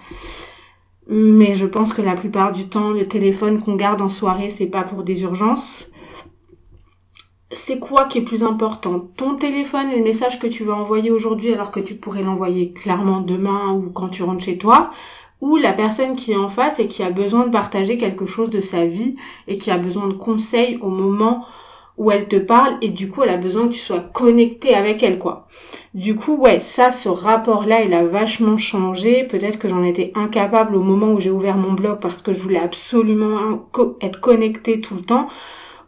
Mais je pense que la plupart du temps, le téléphone qu'on garde en soirée, c'est pas pour des urgences. C'est quoi qui est plus important? Ton téléphone et le message que tu vas envoyer aujourd'hui alors que tu pourrais l'envoyer clairement demain ou quand tu rentres chez toi? Ou la personne qui est en face et qui a besoin de partager quelque chose de sa vie et qui a besoin de conseils au moment où elle te parle et du coup elle a besoin que tu sois connecté avec elle quoi. Du coup ouais ça ce rapport là il a vachement changé. Peut-être que j'en étais incapable au moment où j'ai ouvert mon blog parce que je voulais absolument être connecté tout le temps.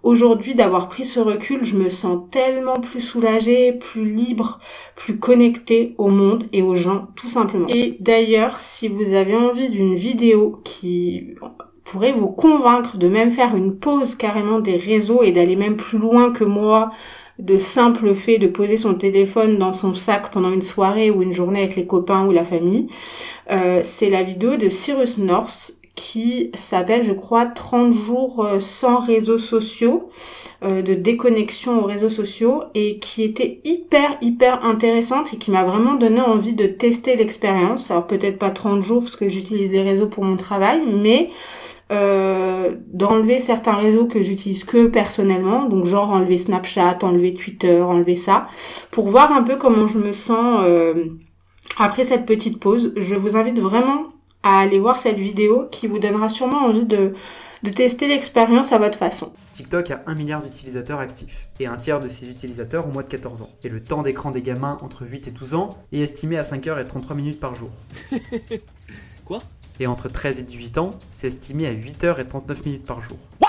Aujourd'hui d'avoir pris ce recul je me sens tellement plus soulagée, plus libre, plus connectée au monde et aux gens tout simplement. Et d'ailleurs si vous avez envie d'une vidéo qui pourrait vous convaincre de même faire une pause carrément des réseaux et d'aller même plus loin que moi de simple fait de poser son téléphone dans son sac pendant une soirée ou une journée avec les copains ou la famille. Euh, c'est la vidéo de Cyrus North qui s'appelle, je crois, 30 jours euh, sans réseaux sociaux, euh, de déconnexion aux réseaux sociaux, et qui était hyper, hyper intéressante et qui m'a vraiment donné envie de tester l'expérience. Alors peut-être pas 30 jours parce que j'utilise les réseaux pour mon travail, mais euh, d'enlever certains réseaux que j'utilise que personnellement, donc genre enlever Snapchat, enlever Twitter, enlever ça, pour voir un peu comment je me sens après cette petite pause. Je vous invite vraiment à aller voir cette vidéo qui vous donnera sûrement envie de, de tester l'expérience à votre façon. TikTok a 1 milliard d'utilisateurs actifs, et un tiers de ces utilisateurs ont moins de 14 ans. Et le temps d'écran des gamins entre 8 et 12 ans est estimé à 5 h et 33 minutes par jour. Quoi? Et entre 13 et 18 ans, c'est estimé à 8 h et 39 minutes par jour. What?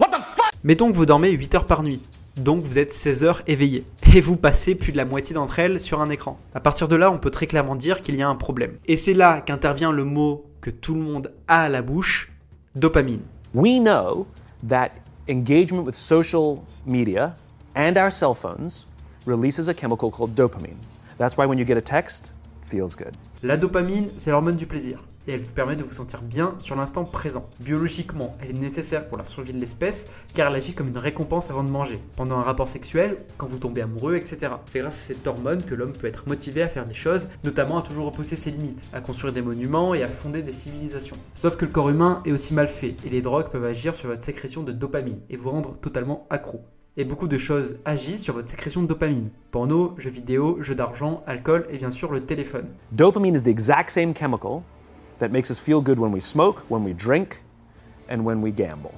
What the fuck? Mettons que vous dormez 8 heures par nuit. Donc vous êtes 16 heures éveillé. Et vous passez plus de la moitié d'entre elles sur un écran. À partir de là, on peut très clairement dire qu'il y a un problème. Et c'est là qu'intervient le mot que tout le monde a à la bouche, dopamine. We know that engagement with social media and our cell phones releases a chemical called dopamine. That's why when you get a text, it feels good. La dopamine, c'est l'hormone du plaisir et elle vous permet de vous sentir bien sur l'instant présent. Biologiquement, elle est nécessaire pour la survie de l'espèce car elle agit comme une récompense avant de manger, pendant un rapport sexuel, quand vous tombez amoureux, etc. C'est grâce à cette hormone que l'homme peut être motivé à faire des choses, notamment à toujours repousser ses limites, à construire des monuments et à fonder des civilisations. Sauf que le corps humain est aussi mal fait et les drogues peuvent agir sur votre sécrétion de dopamine et vous rendre totalement accro et beaucoup de choses agissent sur votre sécrétion de dopamine. Porno, jeux vidéo, jeux d'argent, alcool et bien sûr le téléphone. Dopamine is the exact same chemical that makes us feel good when we smoke, when we drink, and when we gamble.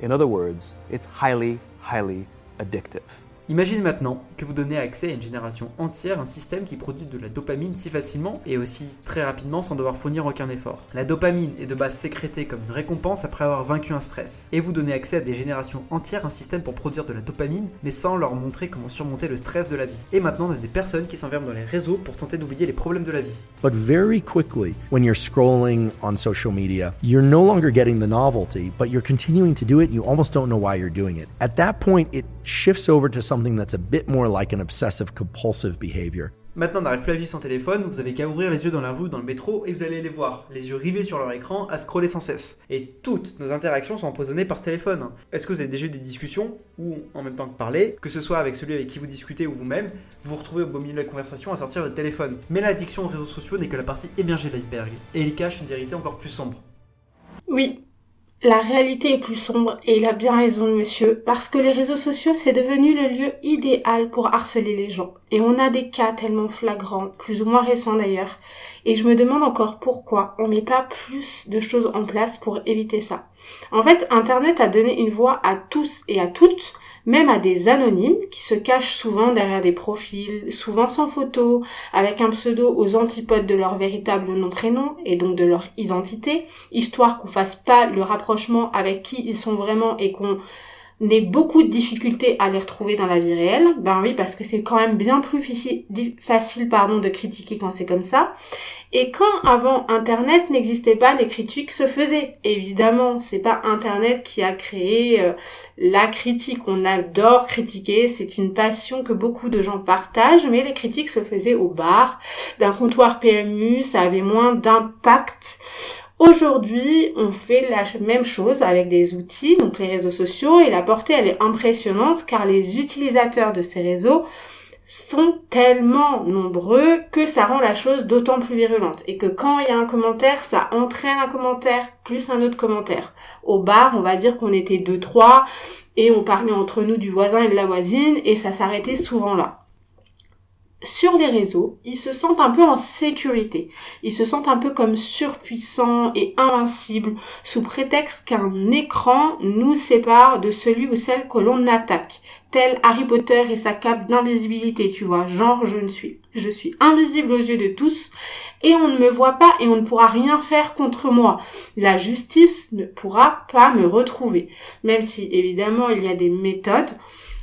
In other words, it's highly, highly addictive. Imaginez maintenant que vous donnez accès à une génération entière un système qui produit de la dopamine si facilement et aussi très rapidement sans devoir fournir aucun effort. La dopamine est de base sécrétée comme une récompense après avoir vaincu un stress. Et vous donnez accès à des générations entières un système pour produire de la dopamine mais sans leur montrer comment surmonter le stress de la vie. Et maintenant on a des personnes qui s'enferment dans les réseaux pour tenter d'oublier les problèmes de la vie. But very quickly, when you're scrolling on social media, you're no longer getting the novelty, but you're continuing to do it and you almost don't know why you're doing it. At that point, it shifts over to something that's a bit more like an obsessive compulsive behavior. Maintenant, on n'arrive plus à vivre sans téléphone, vous avez qu'à ouvrir les yeux dans la rue, dans le métro, et vous allez les voir, les yeux rivés sur leur écran, à scroller sans cesse. Et toutes nos interactions sont empoisonnées par ce téléphone. Est-ce que vous avez déjà eu des discussions, ou en même temps que parler, que ce soit avec celui avec qui vous discutez ou vous-même, vous vous retrouvez au beau milieu de la conversation à sortir votre téléphone. Mais l'addiction aux réseaux sociaux n'est que la partie émergée de l'iceberg, et il cache une vérité encore plus sombre. Oui, la réalité est plus sombre et il a bien raison monsieur, parce que les réseaux sociaux c'est devenu le lieu idéal pour harceler les gens. Et on a des cas tellement flagrants, plus ou moins récents d'ailleurs, et je me demande encore pourquoi on met pas plus de choses en place pour éviter ça. En fait, Internet a donné une voix à tous et à toutes, même à des anonymes qui se cachent souvent derrière des profils, souvent sans photo, avec un pseudo aux antipodes de leur véritable nom-prénom et donc de leur identité, histoire qu'on fasse pas le rapprochement avec qui ils sont vraiment et qu'on ait beaucoup de difficultés à les retrouver dans la vie réelle, ben oui, parce que c'est quand même bien plus facile, pardon, de critiquer quand c'est comme ça. Et quand avant Internet n'existait pas, les critiques se faisaient. Évidemment, c'est pas Internet qui a créé euh, la critique. On adore critiquer, c'est une passion que beaucoup de gens partagent, mais les critiques se faisaient au bar, d'un comptoir PMU, ça avait moins d'impact. Aujourd'hui, on fait la même chose avec des outils, donc les réseaux sociaux, et la portée, elle est impressionnante car les utilisateurs de ces réseaux sont tellement nombreux que ça rend la chose d'autant plus virulente. Et que quand il y a un commentaire, ça entraîne un commentaire plus un autre commentaire. Au bar, on va dire qu'on était deux, trois, et on parlait entre nous du voisin et de la voisine, et ça s'arrêtait souvent là sur les réseaux, ils se sentent un peu en sécurité. Ils se sentent un peu comme surpuissants et invincibles sous prétexte qu'un écran nous sépare de celui ou celle que l'on attaque. Tel Harry Potter et sa cape d'invisibilité, tu vois. Genre, je ne suis, je suis invisible aux yeux de tous et on ne me voit pas et on ne pourra rien faire contre moi. La justice ne pourra pas me retrouver. Même si, évidemment, il y a des méthodes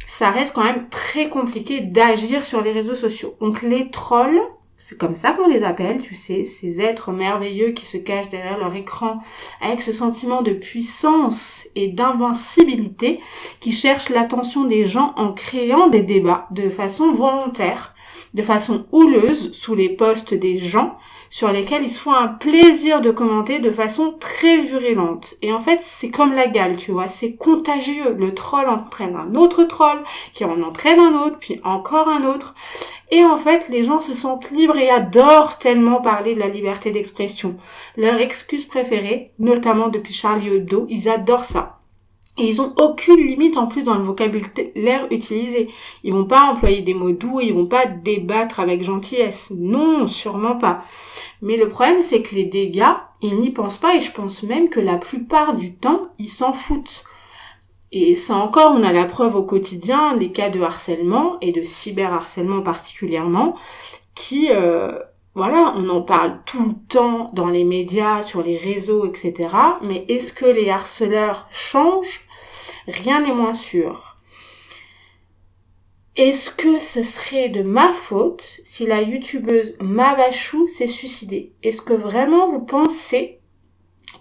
ça reste quand même très compliqué d'agir sur les réseaux sociaux. Donc les trolls, c'est comme ça qu'on les appelle, tu sais, ces êtres merveilleux qui se cachent derrière leur écran avec ce sentiment de puissance et d'invincibilité qui cherchent l'attention des gens en créant des débats de façon volontaire, de façon houleuse sous les postes des gens sur lesquels ils se font un plaisir de commenter de façon très virulente. Et en fait, c'est comme la gale, tu vois, c'est contagieux. Le troll entraîne un autre troll, qui en entraîne un autre, puis encore un autre. Et en fait, les gens se sentent libres et adorent tellement parler de la liberté d'expression. Leur excuse préférée, notamment depuis Charlie Hebdo, ils adorent ça. Et ils ont aucune limite en plus dans le vocabulaire utilisé. Ils vont pas employer des mots doux, ils vont pas débattre avec gentillesse. Non, sûrement pas. Mais le problème, c'est que les dégâts, ils n'y pensent pas et je pense même que la plupart du temps, ils s'en foutent. Et ça encore, on a la preuve au quotidien des cas de harcèlement et de cyberharcèlement particulièrement, qui, euh, voilà, on en parle tout le temps dans les médias, sur les réseaux, etc. Mais est-ce que les harceleurs changent? Rien n'est moins sûr. Est-ce que ce serait de ma faute si la youtubeuse Mavachou s'est suicidée? Est-ce que vraiment vous pensez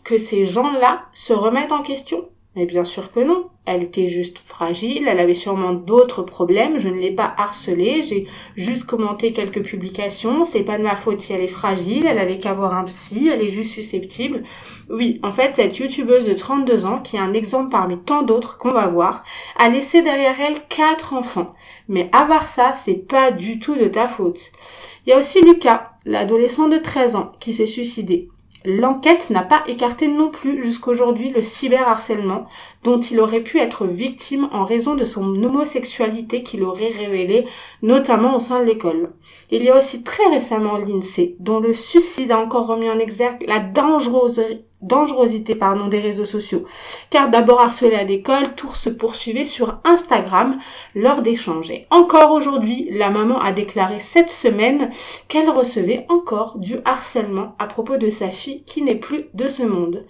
que ces gens-là se remettent en question? Mais bien sûr que non elle était juste fragile, elle avait sûrement d'autres problèmes, je ne l'ai pas harcelée, j'ai juste commenté quelques publications, c'est pas de ma faute si elle est fragile, elle avait qu'à voir un psy, elle est juste susceptible. Oui, en fait, cette youtubeuse de 32 ans, qui est un exemple parmi tant d'autres qu'on va voir, a laissé derrière elle quatre enfants. Mais à part ça, c'est pas du tout de ta faute. Il y a aussi Lucas, l'adolescent de 13 ans, qui s'est suicidé. L'enquête n'a pas écarté non plus jusqu'aujourd'hui le cyberharcèlement dont il aurait pu être victime en raison de son homosexualité qu'il aurait révélée, notamment au sein de l'école. Il y a aussi très récemment l'INSEE, dont le suicide a encore remis en exergue la dangerosité dangerosité pardon, des réseaux sociaux. Car d'abord harcelé à l'école, tout se poursuivait sur Instagram lors d'échanges. encore aujourd'hui, la maman a déclaré cette semaine qu'elle recevait encore du harcèlement à propos de sa fille qui n'est plus de ce monde.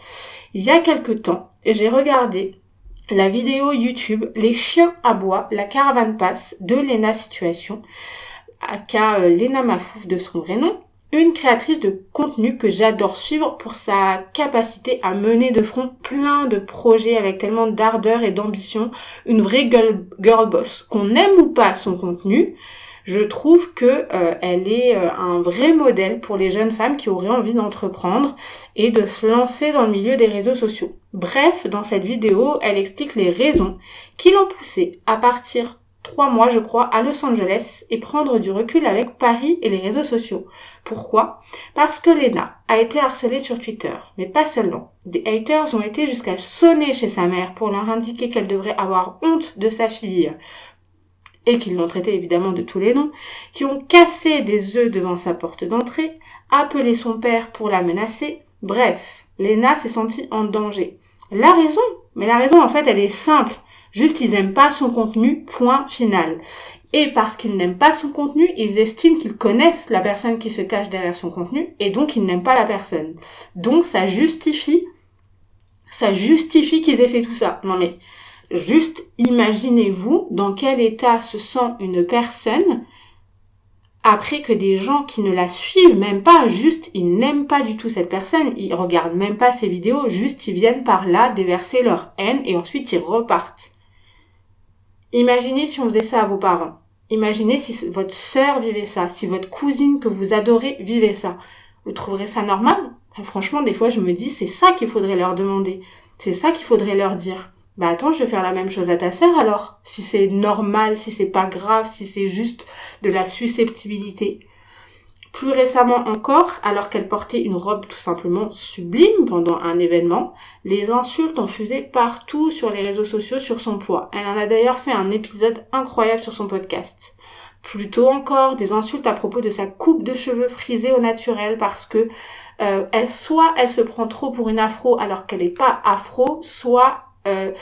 Il y a quelque temps, j'ai regardé la vidéo YouTube Les chiens à bois, la caravane passe de Lena Situation, aka euh, Lena Mafouf de son vrai nom, une créatrice de contenu que j'adore suivre pour sa capacité à mener de front plein de projets avec tellement d'ardeur et d'ambition, une vraie girl, boss. Qu'on aime ou pas son contenu, je trouve que euh, elle est euh, un vrai modèle pour les jeunes femmes qui auraient envie d'entreprendre et de se lancer dans le milieu des réseaux sociaux. Bref, dans cette vidéo, elle explique les raisons qui l'ont poussée à partir trois mois, je crois, à Los Angeles et prendre du recul avec Paris et les réseaux sociaux. Pourquoi? Parce que Lena a été harcelée sur Twitter, mais pas seulement. Des haters ont été jusqu'à sonner chez sa mère pour leur indiquer qu'elle devrait avoir honte de sa fille et qu'ils l'ont traité évidemment de tous les noms, qui ont cassé des œufs devant sa porte d'entrée, appelé son père pour la menacer. Bref, Lena s'est sentie en danger. La raison? Mais la raison en fait elle est simple. Juste, ils n'aiment pas son contenu, point final. Et parce qu'ils n'aiment pas son contenu, ils estiment qu'ils connaissent la personne qui se cache derrière son contenu, et donc ils n'aiment pas la personne. Donc ça justifie, ça justifie qu'ils aient fait tout ça. Non mais, juste imaginez-vous dans quel état se sent une personne après que des gens qui ne la suivent même pas, juste ils n'aiment pas du tout cette personne, ils regardent même pas ses vidéos, juste ils viennent par là déverser leur haine et ensuite ils repartent. Imaginez si on faisait ça à vos parents. Imaginez si votre sœur vivait ça, si votre cousine que vous adorez vivait ça. Vous trouverez ça normal? Franchement, des fois, je me dis, c'est ça qu'il faudrait leur demander. C'est ça qu'il faudrait leur dire. Bah attends, je vais faire la même chose à ta sœur alors. Si c'est normal, si c'est pas grave, si c'est juste de la susceptibilité. Plus récemment encore, alors qu'elle portait une robe tout simplement sublime pendant un événement, les insultes ont fusé partout sur les réseaux sociaux sur son poids. Elle en a d'ailleurs fait un épisode incroyable sur son podcast. Plus tôt encore, des insultes à propos de sa coupe de cheveux frisée au naturel parce que euh, soit elle se prend trop pour une afro alors qu'elle n'est pas afro, soit euh,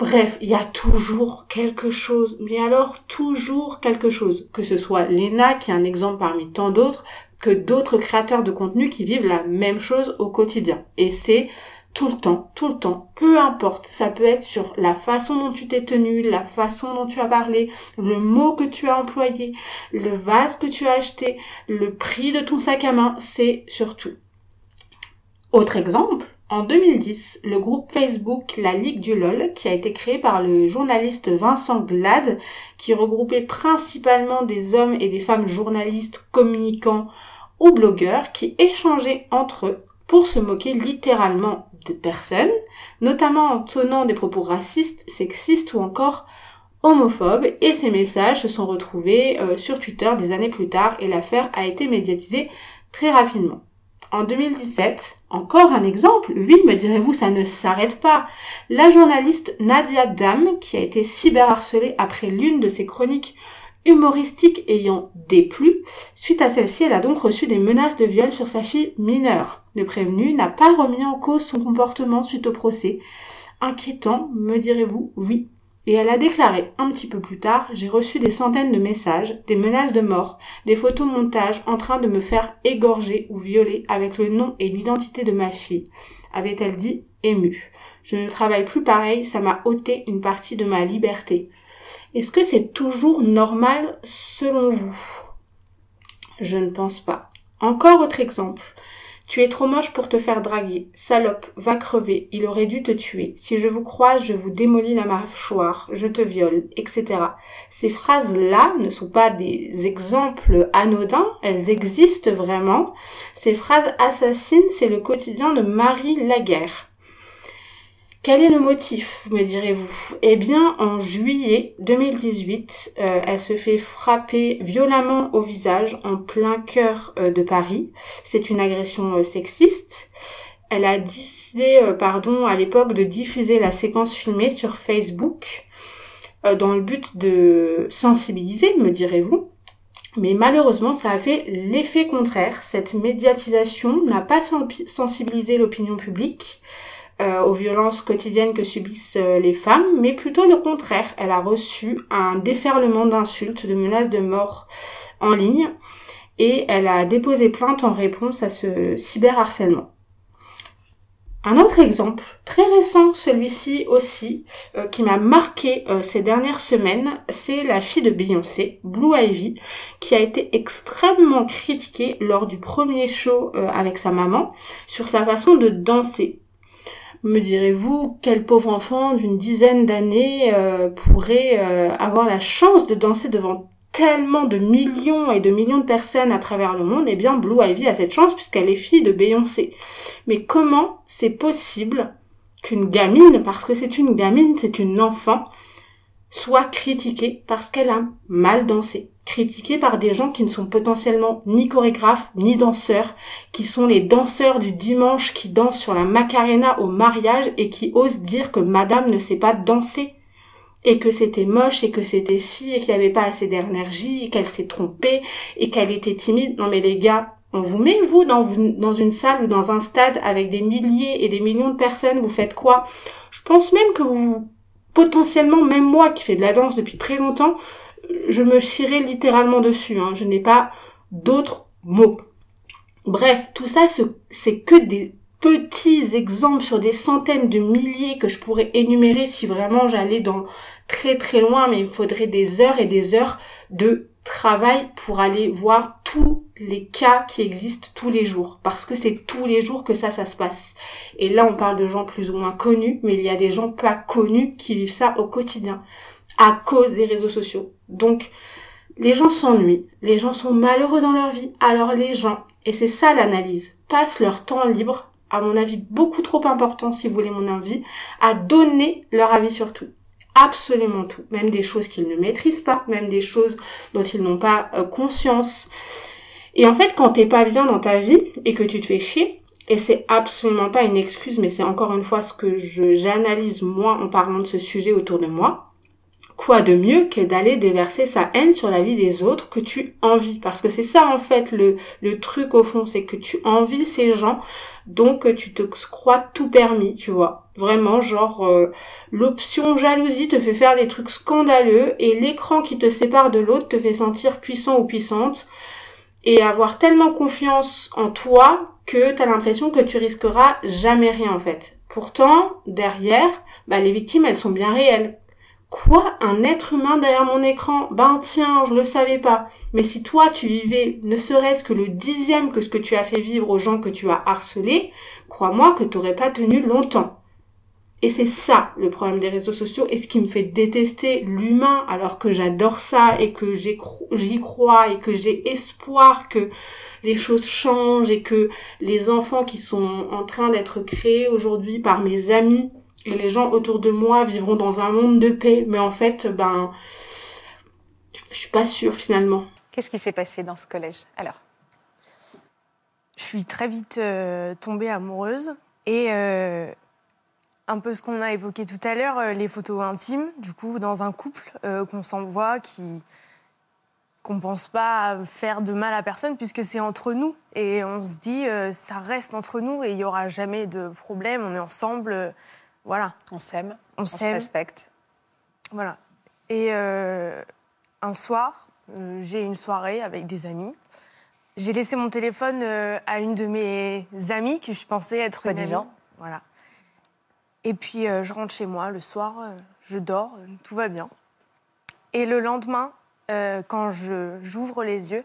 Bref, il y a toujours quelque chose, mais alors toujours quelque chose. Que ce soit Lena, qui est un exemple parmi tant d'autres, que d'autres créateurs de contenu qui vivent la même chose au quotidien. Et c'est tout le temps, tout le temps, peu importe. Ça peut être sur la façon dont tu t'es tenu, la façon dont tu as parlé, le mot que tu as employé, le vase que tu as acheté, le prix de ton sac à main, c'est surtout. Autre exemple, en 2010, le groupe Facebook La Ligue du LOL, qui a été créé par le journaliste Vincent Glad, qui regroupait principalement des hommes et des femmes journalistes, communicants ou blogueurs, qui échangeaient entre eux pour se moquer littéralement de personnes, notamment en tenant des propos racistes, sexistes ou encore homophobes, et ces messages se sont retrouvés euh, sur Twitter des années plus tard et l'affaire a été médiatisée très rapidement. En 2017, encore un exemple, oui, me direz-vous, ça ne s'arrête pas. La journaliste Nadia Dam, qui a été cyberharcelée après l'une de ses chroniques humoristiques ayant déplu, suite à celle-ci, elle a donc reçu des menaces de viol sur sa fille mineure. Le prévenu n'a pas remis en cause son comportement suite au procès. Inquiétant, me direz-vous, oui. Et elle a déclaré un petit peu plus tard, j'ai reçu des centaines de messages, des menaces de mort, des photomontages en train de me faire égorger ou violer avec le nom et l'identité de ma fille, avait-elle dit émue. Je ne travaille plus pareil, ça m'a ôté une partie de ma liberté. Est-ce que c'est toujours normal selon vous? Je ne pense pas. Encore autre exemple. Tu es trop moche pour te faire draguer. Salope, va crever. Il aurait dû te tuer. Si je vous croise, je vous démolis la mâchoire. Je te viole, etc. Ces phrases-là ne sont pas des exemples anodins. Elles existent vraiment. Ces phrases assassines, c'est le quotidien de Marie Laguerre. Quel est le motif, me direz-vous? Eh bien, en juillet 2018, euh, elle se fait frapper violemment au visage en plein cœur euh, de Paris. C'est une agression euh, sexiste. Elle a décidé, pardon, à l'époque de diffuser la séquence filmée sur Facebook dans le but de sensibiliser, me direz-vous. Mais malheureusement, ça a fait l'effet contraire. Cette médiatisation n'a pas sensibilisé l'opinion publique. Euh, aux violences quotidiennes que subissent euh, les femmes, mais plutôt le contraire. Elle a reçu un déferlement d'insultes, de menaces de mort en ligne, et elle a déposé plainte en réponse à ce cyberharcèlement. Un autre exemple, très récent celui-ci aussi, euh, qui m'a marqué ces dernières semaines, c'est la fille de Beyoncé, Blue Ivy, qui a été extrêmement critiquée lors du premier show avec sa maman sur sa façon de danser. Me direz-vous, quel pauvre enfant d'une dizaine d'années euh, pourrait euh, avoir la chance de danser devant tellement de millions et de millions de personnes à travers le monde? Eh bien, Blue Ivy a cette chance puisqu'elle est fille de Beyoncé. Mais comment c'est possible qu'une gamine, parce que c'est une gamine, c'est une enfant, soit critiquée parce qu'elle a mal dansé? Critiquée par des gens qui ne sont potentiellement ni chorégraphes ni danseurs, qui sont les danseurs du dimanche qui dansent sur la Macarena au mariage et qui osent dire que madame ne sait pas danser et que c'était moche et que c'était si et qu'il n'y avait pas assez d'énergie et qu'elle s'est trompée et qu'elle était timide. Non mais les gars, on vous met vous dans, dans une salle ou dans un stade avec des milliers et des millions de personnes, vous faites quoi? Je pense même que vous potentiellement même moi qui fais de la danse depuis très longtemps, je me chierai littéralement dessus. Hein. Je n'ai pas d'autres mots. Bref, tout ça, c'est que des petits exemples sur des centaines de milliers que je pourrais énumérer si vraiment j'allais dans très très loin, mais il faudrait des heures et des heures de travail pour aller voir tous les cas qui existent tous les jours. Parce que c'est tous les jours que ça, ça se passe. Et là, on parle de gens plus ou moins connus, mais il y a des gens pas connus qui vivent ça au quotidien à cause des réseaux sociaux. Donc, les gens s'ennuient, les gens sont malheureux dans leur vie, alors les gens, et c'est ça l'analyse, passent leur temps libre, à mon avis beaucoup trop important si vous voulez mon avis, à donner leur avis sur tout. Absolument tout. Même des choses qu'ils ne maîtrisent pas, même des choses dont ils n'ont pas euh, conscience. Et en fait, quand t'es pas bien dans ta vie et que tu te fais chier, et c'est absolument pas une excuse, mais c'est encore une fois ce que j'analyse moi en parlant de ce sujet autour de moi, quoi de mieux que d'aller déverser sa haine sur la vie des autres que tu envies? Parce que c'est ça en fait le, le truc au fond, c'est que tu envies ces gens, donc tu te crois tout permis, tu vois. Vraiment, genre, euh, l'option jalousie te fait faire des trucs scandaleux et l'écran qui te sépare de l'autre te fait sentir puissant ou puissante et avoir tellement confiance en toi que t'as l'impression que tu risqueras jamais rien en fait. Pourtant, derrière, bah, les victimes, elles sont bien réelles. Quoi? Un être humain derrière mon écran? Ben tiens, je le savais pas. Mais si toi tu vivais ne serait-ce que le dixième que ce que tu as fait vivre aux gens que tu as harcelés, crois-moi que t'aurais pas tenu longtemps. Et c'est ça le problème des réseaux sociaux et ce qui me fait détester l'humain alors que j'adore ça et que j'y crois et que j'ai espoir que les choses changent et que les enfants qui sont en train d'être créés aujourd'hui par mes amis et les gens autour de moi vivront dans un monde de paix. Mais en fait, ben, je suis pas sûre finalement. Qu'est-ce qui s'est passé dans ce collège alors? Je suis très vite euh, tombée amoureuse. Et euh, un peu ce qu'on a évoqué tout à l'heure, euh, les photos intimes, du coup, dans un couple qu'on s'envoie, qui qu'on pense pas faire de mal à personne puisque c'est entre nous. Et on se dit ça reste entre nous et il y aura jamais de problème, on est ensemble voilà. On s'aime, on, se respecte. Voilà. Et euh, un soir, euh, j'ai une soirée avec des amis. J'ai laissé mon téléphone euh, à une de mes amies que je pensais être une amie. Voilà. Et puis je rentre chez moi le soir, je dors, tout va bien. Et le lendemain, quand j'ouvre les yeux,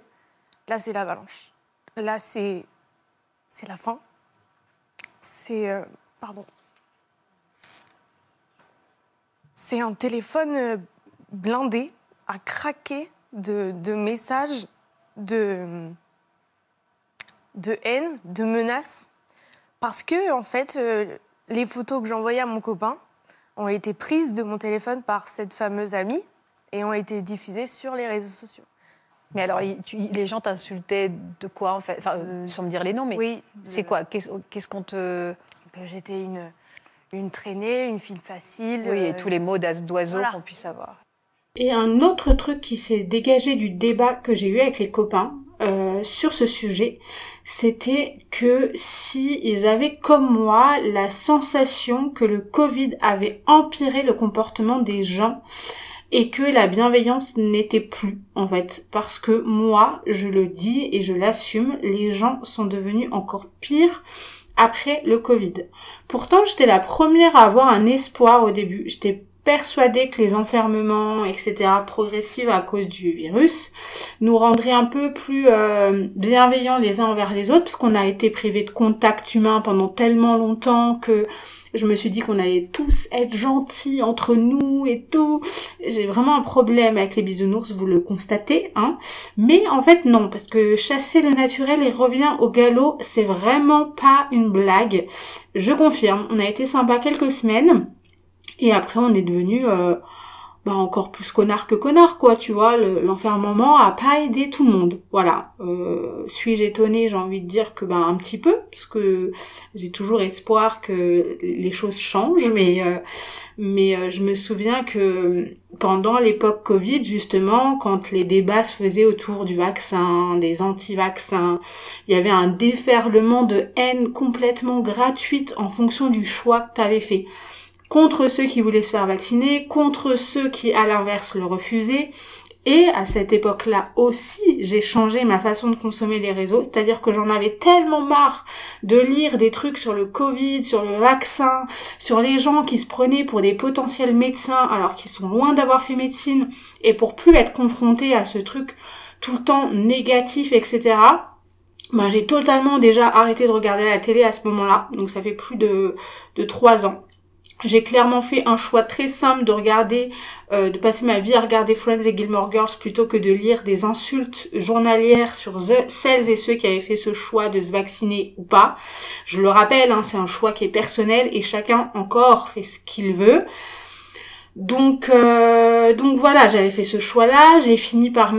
là c'est l'avalanche. Là c'est c'est la fin. C'est pardon. C'est un téléphone euh, blindé, à craquer de, messages de, de haine, de menaces. Parce que, en fait, euh, les photos que j'envoyais à mon copain ont été prises de mon téléphone par cette fameuse amie et ont été diffusées sur les réseaux sociaux. Mais alors, les gens t'insultaient de quoi, en fait? Enfin, euh, Sans me dire les noms, mais oui, c'est quoi? Qu'est-ce qu'on te... Que j'étais une une traînée, une file facile. Oui, et euh, tous les mots d'oiseaux qu'on puisse avoir. Et un autre truc qui s'est dégagé du débat que j'ai eu avec les copains euh, sur ce sujet, c'était que si ils avaient comme moi la sensation que le Covid avait empiré le comportement des gens et que la bienveillance n'était plus en fait parce que moi je le dis et je l'assume les gens sont devenus encore pires après le Covid. Pourtant, j'étais la première à avoir un espoir au début. J'étais persuadée que les enfermements, etc., progressifs à cause du virus, nous rendraient un peu plus euh, bienveillants les uns envers les autres, parce qu'on a été privés de contact humain pendant tellement longtemps que je me suis dit qu'on allait tous être gentils entre nous et tout. J'ai vraiment un problème avec les bisounours, vous le constatez, hein. Mais en fait, non, parce que chasser le naturel et revient au galop, c'est vraiment pas une blague. Je confirme, on a été sympa quelques semaines. Et après, on est devenu euh, bah, encore plus connard que connard, quoi, tu vois. L'enfermement a pas aidé tout le monde. Voilà. Euh, Suis-je étonnée, j'ai envie de dire que ben un petit peu, parce que j'ai toujours espoir que les choses changent, mais euh, mais euh, je me souviens que pendant l'époque Covid, justement, quand les débats se faisaient autour du vaccin, des anti-vaccins, il y avait un déferlement de haine complètement gratuite en fonction du choix que tu fait contre ceux qui voulaient se faire vacciner, contre ceux qui à l'inverse le refusaient. Et à cette époque-là aussi, j'ai changé ma façon de consommer les réseaux, c'est-à-dire que j'en avais tellement marre de lire des trucs sur le Covid, sur le vaccin, sur les gens qui se prenaient pour des potentiels médecins alors qu'ils sont loin d'avoir fait médecine, et pour plus être confrontés à ce truc tout le temps négatif, etc. Ben, j'ai totalement déjà arrêté de regarder la télé à ce moment-là, donc ça fait plus de, de ans j'ai clairement fait un choix très simple de regarder, euh, de passer ma vie à regarder Friends et Gilmore Girls plutôt que de lire des insultes journalières sur celles et ceux qui avaient fait ce choix de se vacciner ou pas. Je le rappelle, hein, c'est un choix qui est personnel et chacun encore fait ce qu'il veut. Donc, euh, donc voilà, j'avais fait ce choix-là. J'ai fini par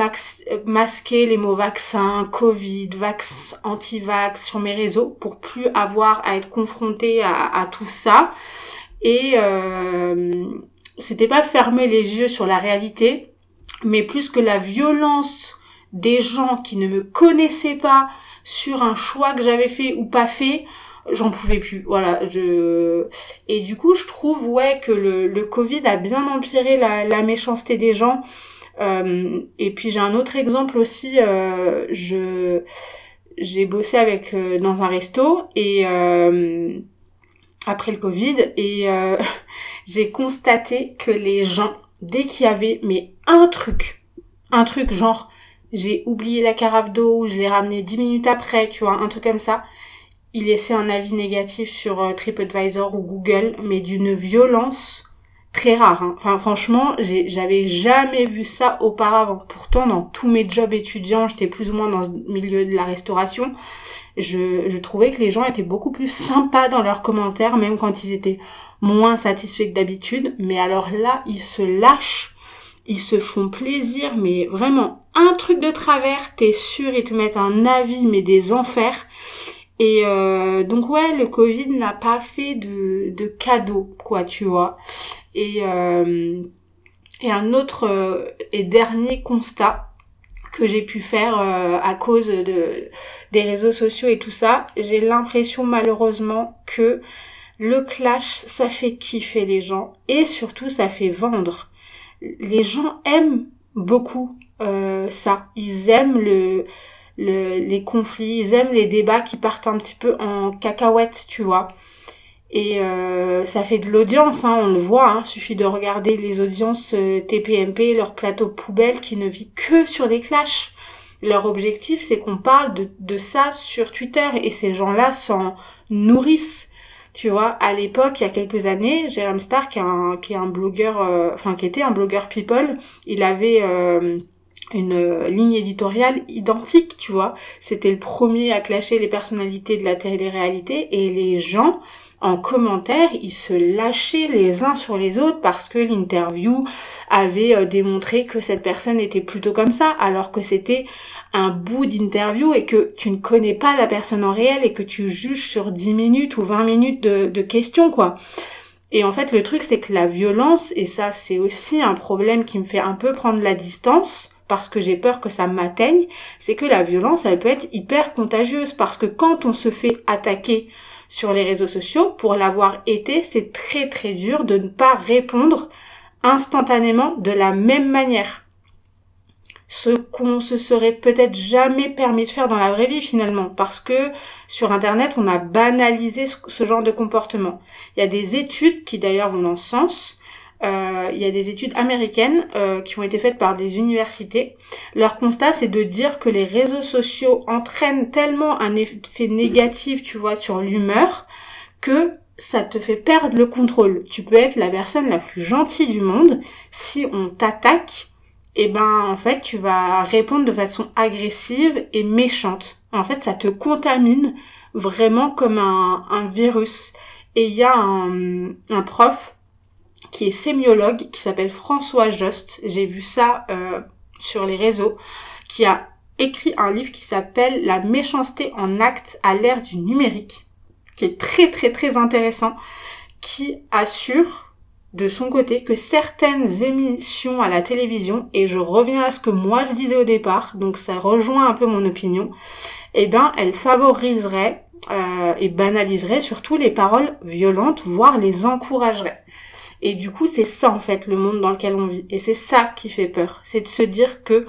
masquer les mots vaccin, Covid, vax, anti-vax sur mes réseaux pour plus avoir à être confronté à, à tout ça. Et euh, c'était pas fermer les yeux sur la réalité, mais plus que la violence des gens qui ne me connaissaient pas sur un choix que j'avais fait ou pas fait, j'en pouvais plus. Voilà, je et du coup, je trouve ouais que le, le Covid a bien empiré la, la méchanceté des gens. Euh, et puis j'ai un autre exemple aussi. Euh, je j'ai bossé avec euh, dans un resto et euh, après le Covid et euh, j'ai constaté que les gens, dès qu'il y avait mais un truc, un truc genre j'ai oublié la carafe d'eau, je l'ai ramené dix minutes après, tu vois, un truc comme ça, ils laissaient un avis négatif sur euh, TripAdvisor ou Google, mais d'une violence très rare. Hein. Enfin, franchement, j'avais jamais vu ça auparavant. Pourtant, dans tous mes jobs étudiants, j'étais plus ou moins dans le milieu de la restauration. Je, je trouvais que les gens étaient beaucoup plus sympas dans leurs commentaires, même quand ils étaient moins satisfaits que d'habitude. Mais alors là, ils se lâchent, ils se font plaisir, mais vraiment un truc de travers, t'es sûr, ils te mettent un avis, mais des enfers. Et euh, donc ouais, le Covid n'a pas fait de, de cadeau, quoi, tu vois. Et, euh, et un autre euh, et dernier constat que j'ai pu faire euh, à cause de des réseaux sociaux et tout ça, j'ai l'impression malheureusement que le clash, ça fait kiffer les gens et surtout ça fait vendre. Les gens aiment beaucoup euh, ça. Ils aiment le, le, les conflits, ils aiment les débats qui partent un petit peu en cacahuète, tu vois. Et euh, ça fait de l'audience, hein, on le voit, hein, suffit de regarder les audiences euh, TPMP, leur plateau poubelle qui ne vit que sur des clashs. Leur objectif, c'est qu'on parle de, de ça sur Twitter et ces gens-là s'en nourrissent. Tu vois, à l'époque, il y a quelques années, Jérôme Star, qui est un, qui est un blogueur, euh, enfin qui était un blogueur people, il avait euh, une ligne éditoriale identique, tu vois. C'était le premier à clasher les personnalités de la télé-réalité et les gens en commentaire, ils se lâchaient les uns sur les autres parce que l'interview avait euh, démontré que cette personne était plutôt comme ça, alors que c'était un bout d'interview et que tu ne connais pas la personne en réel et que tu juges sur 10 minutes ou 20 minutes de, de questions, quoi. Et en fait, le truc, c'est que la violence, et ça, c'est aussi un problème qui me fait un peu prendre la distance, parce que j'ai peur que ça m'atteigne, c'est que la violence, elle peut être hyper contagieuse, parce que quand on se fait attaquer sur les réseaux sociaux, pour l'avoir été, c'est très très dur de ne pas répondre instantanément de la même manière. Ce qu'on se serait peut-être jamais permis de faire dans la vraie vie finalement, parce que sur Internet, on a banalisé ce genre de comportement. Il y a des études qui d'ailleurs vont dans ce sens, il y a des études américaines euh, qui ont été faites par des universités. Leur constat, c'est de dire que les réseaux sociaux entraînent tellement un effet négatif, tu vois, sur l'humeur, que ça te fait perdre le contrôle. Tu peux être la personne la plus gentille du monde. Si on t'attaque, eh ben, en fait, tu vas répondre de façon agressive et méchante. En fait, ça te contamine vraiment comme un, un virus. Et il y a un, un prof qui est sémiologue, qui s'appelle François Jost. J'ai vu ça euh, sur les réseaux, qui a écrit un livre qui s'appelle La méchanceté en acte à l'ère du numérique, qui est très très très intéressant, qui assure de son côté que certaines émissions à la télévision, et je reviens à ce que moi je disais au départ, donc ça rejoint un peu mon opinion, eh ben elles favoriseraient euh, et banaliseraient surtout les paroles violentes, voire les encourageraient. Et du coup, c'est ça en fait le monde dans lequel on vit. Et c'est ça qui fait peur. C'est de se dire que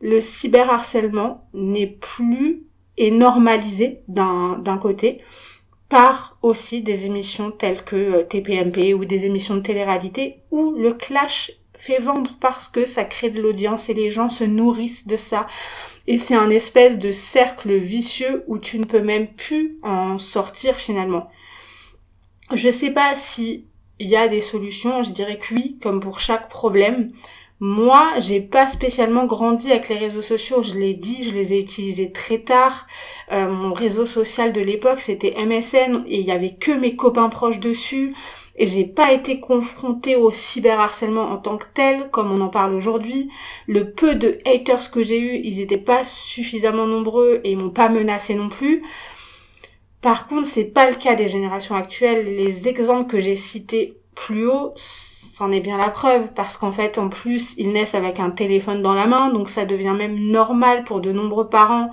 le cyberharcèlement n'est plus et normalisé d'un côté par aussi des émissions telles que TPMP euh, ou des émissions de télé-réalité où le clash fait vendre parce que ça crée de l'audience et les gens se nourrissent de ça. Et c'est un espèce de cercle vicieux où tu ne peux même plus en sortir finalement. Je sais pas si il y a des solutions, je dirais que oui, comme pour chaque problème. Moi, j'ai pas spécialement grandi avec les réseaux sociaux, je l'ai dit, je les ai utilisés très tard. Euh, mon réseau social de l'époque, c'était MSN et il y avait que mes copains proches dessus et j'ai pas été confrontée au cyberharcèlement en tant que tel comme on en parle aujourd'hui. Le peu de haters que j'ai eu, ils étaient pas suffisamment nombreux et ils m'ont pas menacé non plus. Par contre, c'est pas le cas des générations actuelles. Les exemples que j'ai cités plus haut, c'en est bien la preuve, parce qu'en fait, en plus, ils naissent avec un téléphone dans la main, donc ça devient même normal pour de nombreux parents,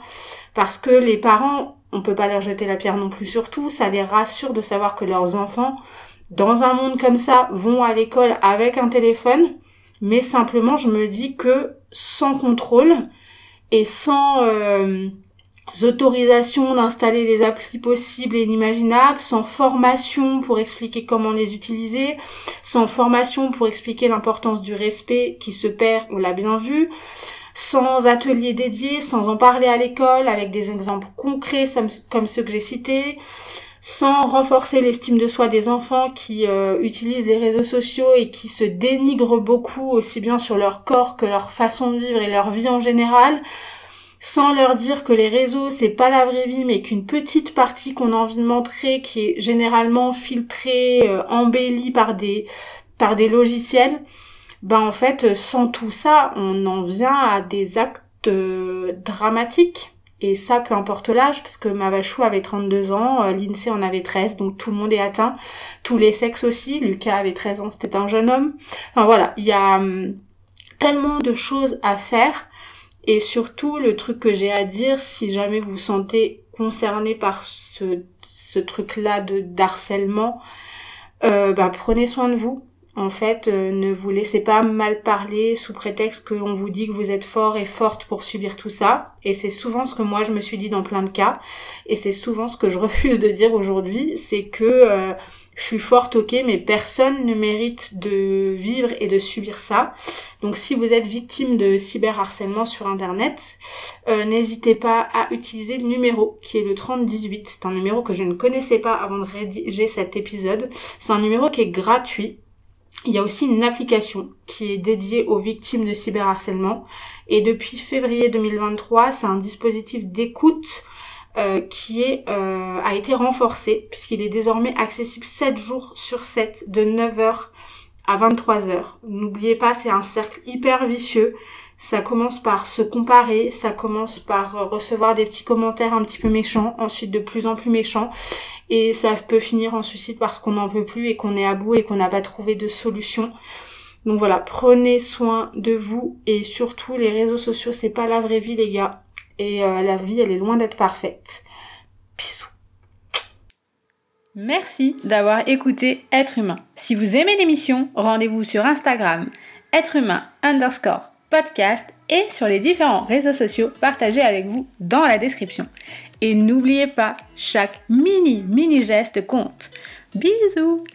parce que les parents, on peut pas leur jeter la pierre non plus sur tout, ça les rassure de savoir que leurs enfants, dans un monde comme ça, vont à l'école avec un téléphone, mais simplement, je me dis que sans contrôle et sans... Euh, autorisations d'installer les applis possibles et inimaginables, sans formation pour expliquer comment les utiliser, sans formation pour expliquer l'importance du respect qui se perd, on l'a bien vu, sans atelier dédié, sans en parler à l'école, avec des exemples concrets comme ceux que j'ai cités, sans renforcer l'estime de soi des enfants qui euh, utilisent les réseaux sociaux et qui se dénigrent beaucoup aussi bien sur leur corps que leur façon de vivre et leur vie en général, sans leur dire que les réseaux c'est pas la vraie vie mais qu'une petite partie qu'on a envie de montrer qui est généralement filtrée, euh, embellie par des par des logiciels, ben en fait sans tout ça on en vient à des actes euh, dramatiques et ça, peu importe l'âge, parce que Mavachou avait 32 ans, euh, Lindsay en avait 13, donc tout le monde est atteint. Tous les sexes aussi. Lucas avait 13 ans, c'était un jeune homme. Enfin voilà, il y a hum, tellement de choses à faire. Et surtout, le truc que j'ai à dire, si jamais vous sentez concerné par ce, ce truc-là de d'harcèlement, euh, bah, prenez soin de vous. En fait, euh, ne vous laissez pas mal parler sous prétexte qu'on vous dit que vous êtes fort et forte pour subir tout ça. Et c'est souvent ce que moi je me suis dit dans plein de cas. Et c'est souvent ce que je refuse de dire aujourd'hui, c'est que euh, je suis forte, ok, mais personne ne mérite de vivre et de subir ça. Donc si vous êtes victime de cyberharcèlement sur Internet, euh, n'hésitez pas à utiliser le numéro qui est le 3018. C'est un numéro que je ne connaissais pas avant de rédiger cet épisode. C'est un numéro qui est gratuit il y a aussi une application qui est dédiée aux victimes de cyberharcèlement. Et depuis février 2023, c'est un dispositif d'écoute euh, qui euh, a été renforcé puisqu'il est désormais accessible 7 jours sur 7 de 9h à 23h. N'oubliez pas, c'est un cercle hyper vicieux. Ça commence par se comparer, ça commence par recevoir des petits commentaires un petit peu méchants, ensuite de plus en plus méchants et ça peut finir en suicide parce qu'on n'en peut plus et qu'on est à bout et qu'on n'a pas trouvé de solution. Donc voilà, prenez soin de vous et surtout les réseaux sociaux, c'est pas la vraie vie les gars. Et euh, la vie, elle est loin d'être parfaite. Bisous. Merci d'avoir écouté Être humain. Si vous aimez l'émission, rendez-vous sur Instagram, être humain underscore podcast et sur les différents réseaux sociaux partagés avec vous dans la description. Et n'oubliez pas, chaque mini, mini geste compte. Bisous